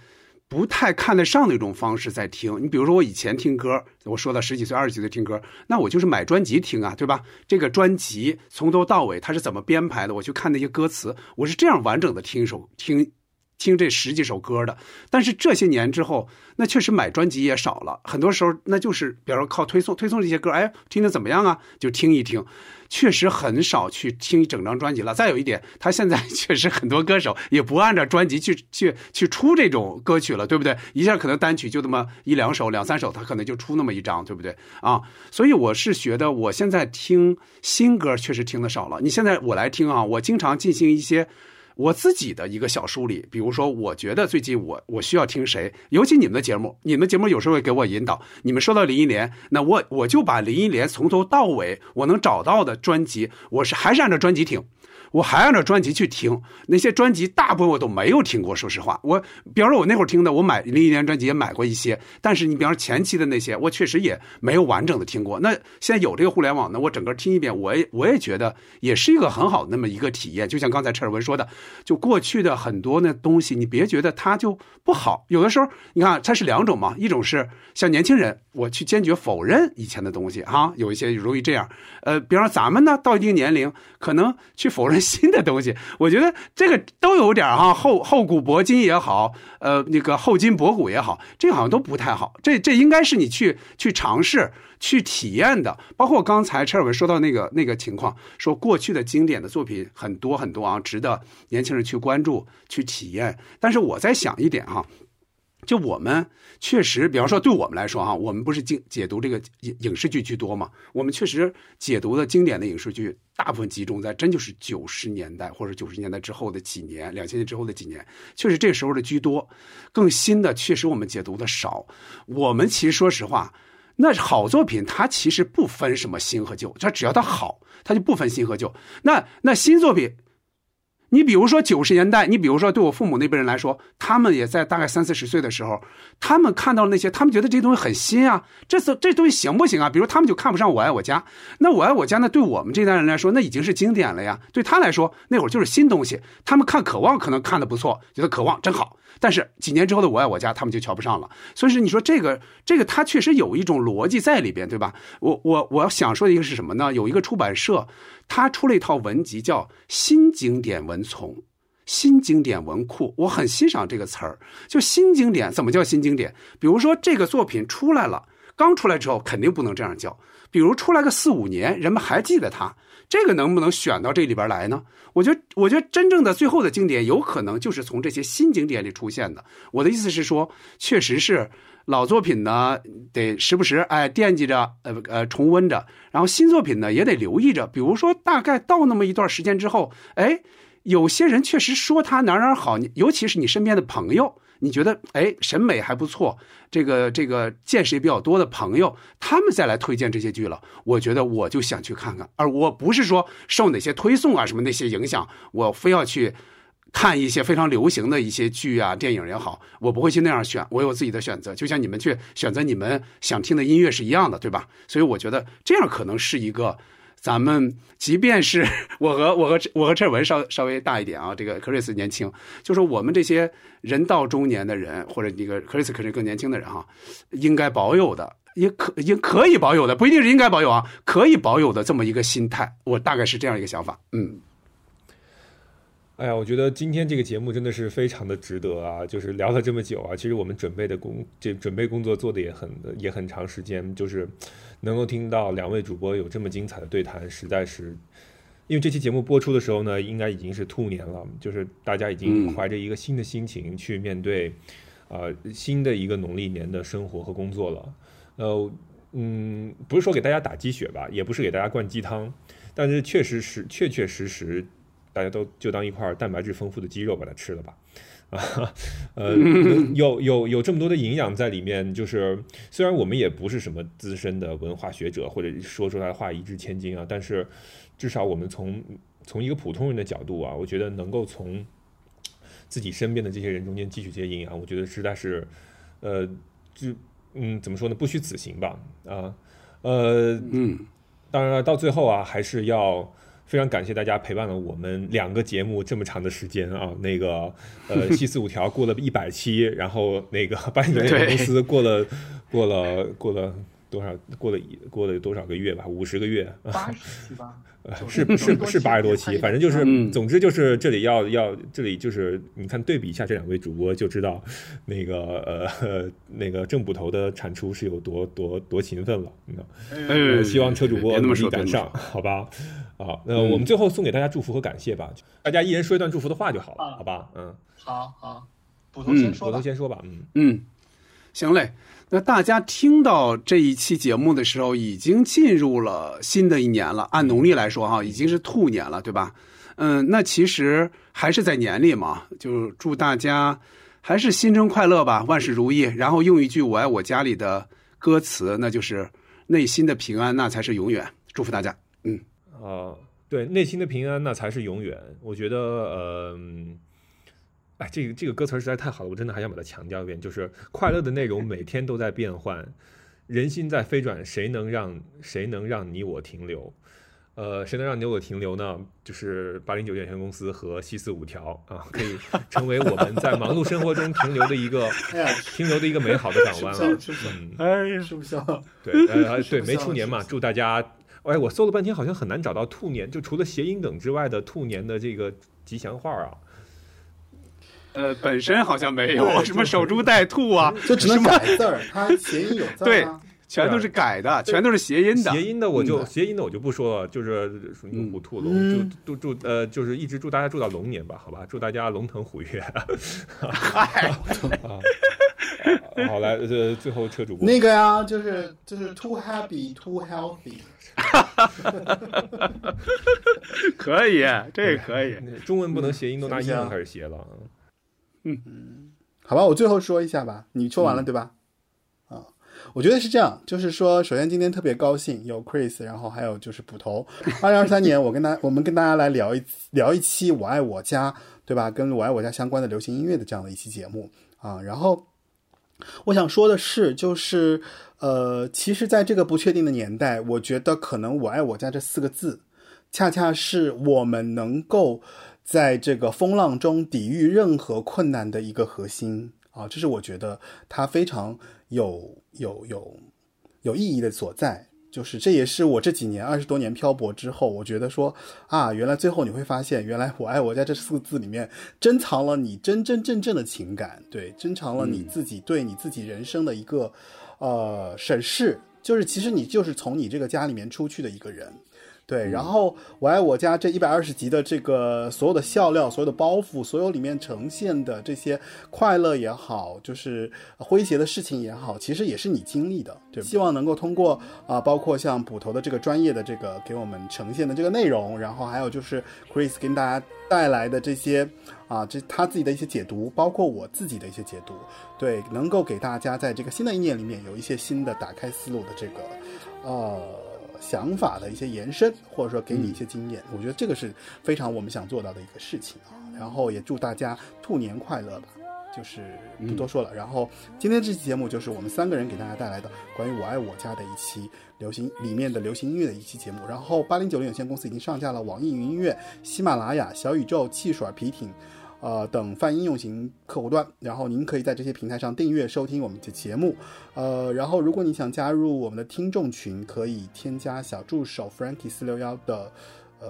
不太看得上的一种方式在听。你比如说我以前听歌，我说到十几岁、二十几岁听歌，那我就是买专辑听啊，对吧？这个专辑从头到尾它是怎么编排的，我去看那些歌词，我是这样完整的听一首听。听这十几首歌的，但是这些年之后，那确实买专辑也少了，很多时候那就是比如说靠推送，推送这些歌，哎，听的怎么样啊？就听一听，确实很少去听一整张专辑了。再有一点，他现在确实很多歌手也不按照专辑去去去出这种歌曲了，对不对？一下可能单曲就那么一两首、两三首，他可能就出那么一张，对不对啊？所以我是觉得，我现在听新歌确实听的少了。你现在我来听啊，我经常进行一些。我自己的一个小梳理，比如说，我觉得最近我我需要听谁，尤其你们的节目，你们的节目有时候会给我引导。你们说到林忆莲，那我我就把林忆莲从头到尾我能找到的专辑，我是还是按照专辑听。我还按照专辑去听那些专辑，大部分我都没有听过。说实话，我比方说，我那会儿听的，我买零一年专辑也买过一些，但是你比方说前期的那些，我确实也没有完整的听过。那现在有这个互联网呢，我整个听一遍，我也我也觉得也是一个很好那么一个体验。就像刚才陈尔文说的，就过去的很多那东西，你别觉得它就不好。有的时候，你看它是两种嘛，一种是像年轻人，我去坚决否认以前的东西哈，有一些容易这样。呃，比方说咱们呢，到一定年龄，可能去否认。新的东西，我觉得这个都有点哈厚厚古薄今也好，呃，那个厚今薄古也好，这好像都不太好。这这应该是你去去尝试、去体验的。包括刚才陈尔文说到那个那个情况，说过去的经典的作品很多很多啊，值得年轻人去关注、去体验。但是我在想一点哈。就我们确实，比方说对我们来说哈，我们不是经解读这个影影视剧居多嘛？我们确实解读的经典的影视剧，大部分集中在真就是九十年代或者九十年代之后的几年，两千年之后的几年，确实这时候的居多。更新的确实我们解读的少。我们其实说实话，那好作品它其实不分什么新和旧，它只要它好，它就不分新和旧。那那新作品。你比如说九十年代，你比如说对我父母那辈人来说，他们也在大概三四十岁的时候，他们看到那些，他们觉得这东西很新啊，这次这东西行不行啊？比如他们就看不上《我爱我家》，那《我爱我家》呢，对我们这代人来说，那已经是经典了呀。对他来说，那会儿就是新东西。他们看《渴望》可能看的不错，觉得《渴望》真好。但是几年之后的《我爱我家》，他们就瞧不上了。所以说，你说这个这个，它确实有一种逻辑在里边，对吧？我我我要想说的一个是什么呢？有一个出版社，他出了一套文集，叫《新经典文丛》。新经典文库，我很欣赏这个词儿。就新经典，怎么叫新经典？比如说这个作品出来了，刚出来之后肯定不能这样叫。比如出来个四五年，人们还记得它，这个能不能选到这里边来呢？我觉得，我觉得真正的最后的经典，有可能就是从这些新经典里出现的。我的意思是说，确实是老作品呢，得时不时哎惦记着，呃呃重温着；然后新作品呢，也得留意着。比如说，大概到那么一段时间之后，哎。有些人确实说他哪哪好，尤其是你身边的朋友，你觉得哎审美还不错，这个这个见识也比较多的朋友，他们再来推荐这些剧了，我觉得我就想去看看，而我不是说受哪些推送啊什么那些影响，我非要去看一些非常流行的一些剧啊电影也好，我不会去那样选，我有自己的选择，就像你们去选择你们想听的音乐是一样的，对吧？所以我觉得这样可能是一个。咱们即便是 我和我和我和陈文稍稍微大一点啊，这个克里斯年轻，就说我们这些人到中年的人，或者这个克里斯可是更年轻的人哈，应该保有的，也可也可以保有的，不一定是应该保有啊，可以保有的这么一个心态，我大概是这样一个想法，嗯。哎呀，我觉得今天这个节目真的是非常的值得啊！就是聊了这么久啊，其实我们准备的工这准备工作做的也很也很长时间，就是能够听到两位主播有这么精彩的对谈，实在是因为这期节目播出的时候呢，应该已经是兔年了，就是大家已经怀着一个新的心情去面对呃新的一个农历年的生活和工作了。呃，嗯，不是说给大家打鸡血吧，也不是给大家灌鸡汤，但是确实是确确实实。大家都就当一块蛋白质丰富的鸡肉把它吃了吧，啊，呃，有有有这么多的营养在里面，就是虽然我们也不是什么资深的文化学者，或者说出来的话一掷千金啊，但是至少我们从从一个普通人的角度啊，我觉得能够从自己身边的这些人中间汲取这些营养，我觉得实在是，呃，就嗯，怎么说呢，不虚此行吧，啊，呃，嗯，当然了，到最后啊，还是要。非常感谢大家陪伴了我们两个节目这么长的时间啊！那个呃，七四五条过了一百期，然后那个八点九公司过了过了过了多少？过了过了多少个月吧？五十个月？八十期吧？是是是八十多期，反正就是，总之就是这里要要这里就是，你看对比一下这两位主播就知道，那个呃那个正捕头的产出是有多多多勤奋了。嗯，希望车主播努力赶上，好吧？啊，那我们最后送给大家祝福和感谢吧，大家一人说一段祝福的话就好了，好吧？嗯，好好，捕头先说，捕头先说吧，嗯嗯，行嘞。那大家听到这一期节目的时候，已经进入了新的一年了。按农历来说，哈，已经是兔年了，对吧？嗯，那其实还是在年里嘛，就祝大家还是新春快乐吧，万事如意。然后用一句“我爱我家”里的歌词，那就是内心的平安，那才是永远。祝福大家。嗯，啊，对，内心的平安，那才是永远。我觉得，呃。哎，这个这个歌词实在太好了，我真的还想把它强调一遍，就是快乐的内容每天都在变换，人心在飞转，谁能让谁能让你我停留？呃，谁能让你我停留呢？就是八零九有限公司和西四五条啊，可以成为我们在忙碌生活中停留的一个停留的一个美好的港湾了。嗯，哎，是不是？对，呃，对，没出年嘛，祝大家。哎，我搜了半天，好像很难找到兔年，就除了谐音梗之外的兔年的这个吉祥话啊。呃，本身好像没有什么守株待兔啊，就只能改字儿，它谐音有字 对，全都是改的，全都是谐音的。谐音的我就谐音的我就不说了，就是属于虎兔龙，就祝祝呃，就是一直祝大家祝到龙年吧，好吧，祝大家龙腾虎跃。嗨，好来，这最后车主播那个呀，就是就是 too happy too healthy，可以，这个可以，中文不能谐音，都拿英文开始谐了。嗯，好吧，我最后说一下吧。你说完了对吧？啊，我觉得是这样，就是说，首先今天特别高兴有 Chris，然后还有就是捕头。二零二三年，我跟大我们跟大家来聊一聊一期《我爱我家》，对吧？跟我爱我家相关的流行音乐的这样的一期节目啊。然后我想说的是，就是呃，其实在这个不确定的年代，我觉得可能“我爱我家”这四个字，恰恰是我们能够。在这个风浪中抵御任何困难的一个核心啊，这是我觉得它非常有有有有意义的所在。就是这也是我这几年二十多年漂泊之后，我觉得说啊，原来最后你会发现，原来我爱我家这四个字里面珍藏了你真真正正的情感，对，珍藏了你自己对你自己人生的一个呃审视。就是其实你就是从你这个家里面出去的一个人。对，然后我爱我家这一百二十集的这个所有的笑料、所有的包袱、所有里面呈现的这些快乐也好，就是诙谐的事情也好，其实也是你经历的，对。希望能够通过啊，包括像捕头的这个专业的这个给我们呈现的这个内容，然后还有就是 Chris 跟大家带来的这些啊，这他自己的一些解读，包括我自己的一些解读，对，能够给大家在这个新的一年里面有一些新的打开思路的这个，呃。想法的一些延伸，或者说给你一些经验，我觉得这个是非常我们想做到的一个事情啊。然后也祝大家兔年快乐吧，就是不多说了。然后今天这期节目就是我们三个人给大家带来的关于我爱我家的一期流行里面的流行音乐的一期节目。然后八零九零有限公司已经上架了网易云音乐、喜马拉雅、小宇宙、汽水、皮艇。呃，等泛应用型客户端，然后您可以在这些平台上订阅收听我们的节目。呃，然后如果你想加入我们的听众群，可以添加小助手 Frankie 四六幺的呃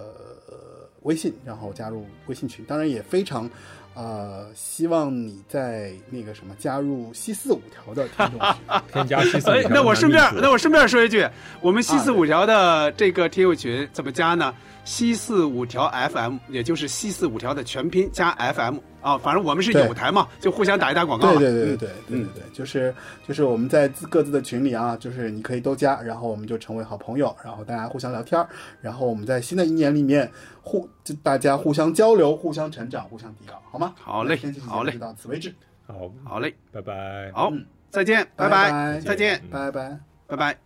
微信，然后加入微信群。当然也非常呃希望你在那个什么加入西四五条的听众群，添加西四五条。那我顺便那我顺便说一句，我们西四五条的这个听友群怎么加呢？西四五条 fm 也就是西四五条的全拼加 fm 啊反正我们是有台嘛就互相打一打广告对对对对对对对就是就是我们在各自的群里啊就是你可以都加然后我们就成为好朋友然后大家互相聊天然后我们在新的一年里面互大家互相交流互相成长互相提高好吗？好嘞好嘞。就到此为止。好好嘞。拜拜。好再见拜拜。再见。拜拜。拜拜。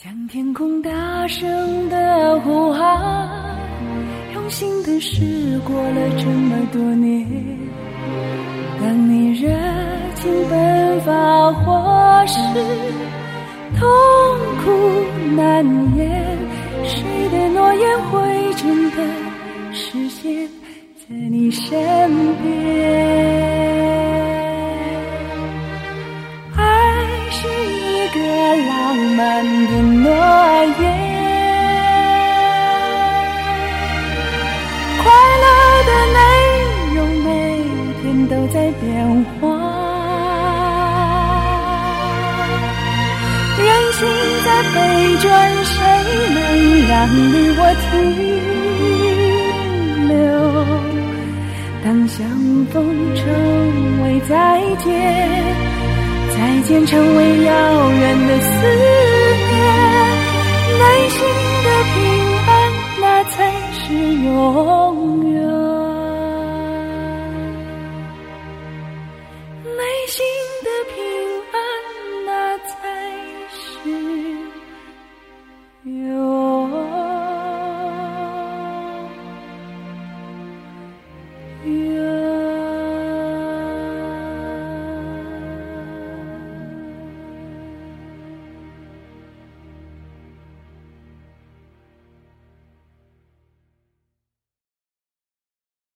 向天空大声的呼喊，用心的事过了这么多年。当你热情奔发，或是痛苦难言，谁的诺言会真的实现在你身边？浪漫的诺言，快乐的内容每天都在变化，人心在飞转，谁能让你我停留？当相逢成为再见。再见成为遥远的思念，内心的平安，那才是永远。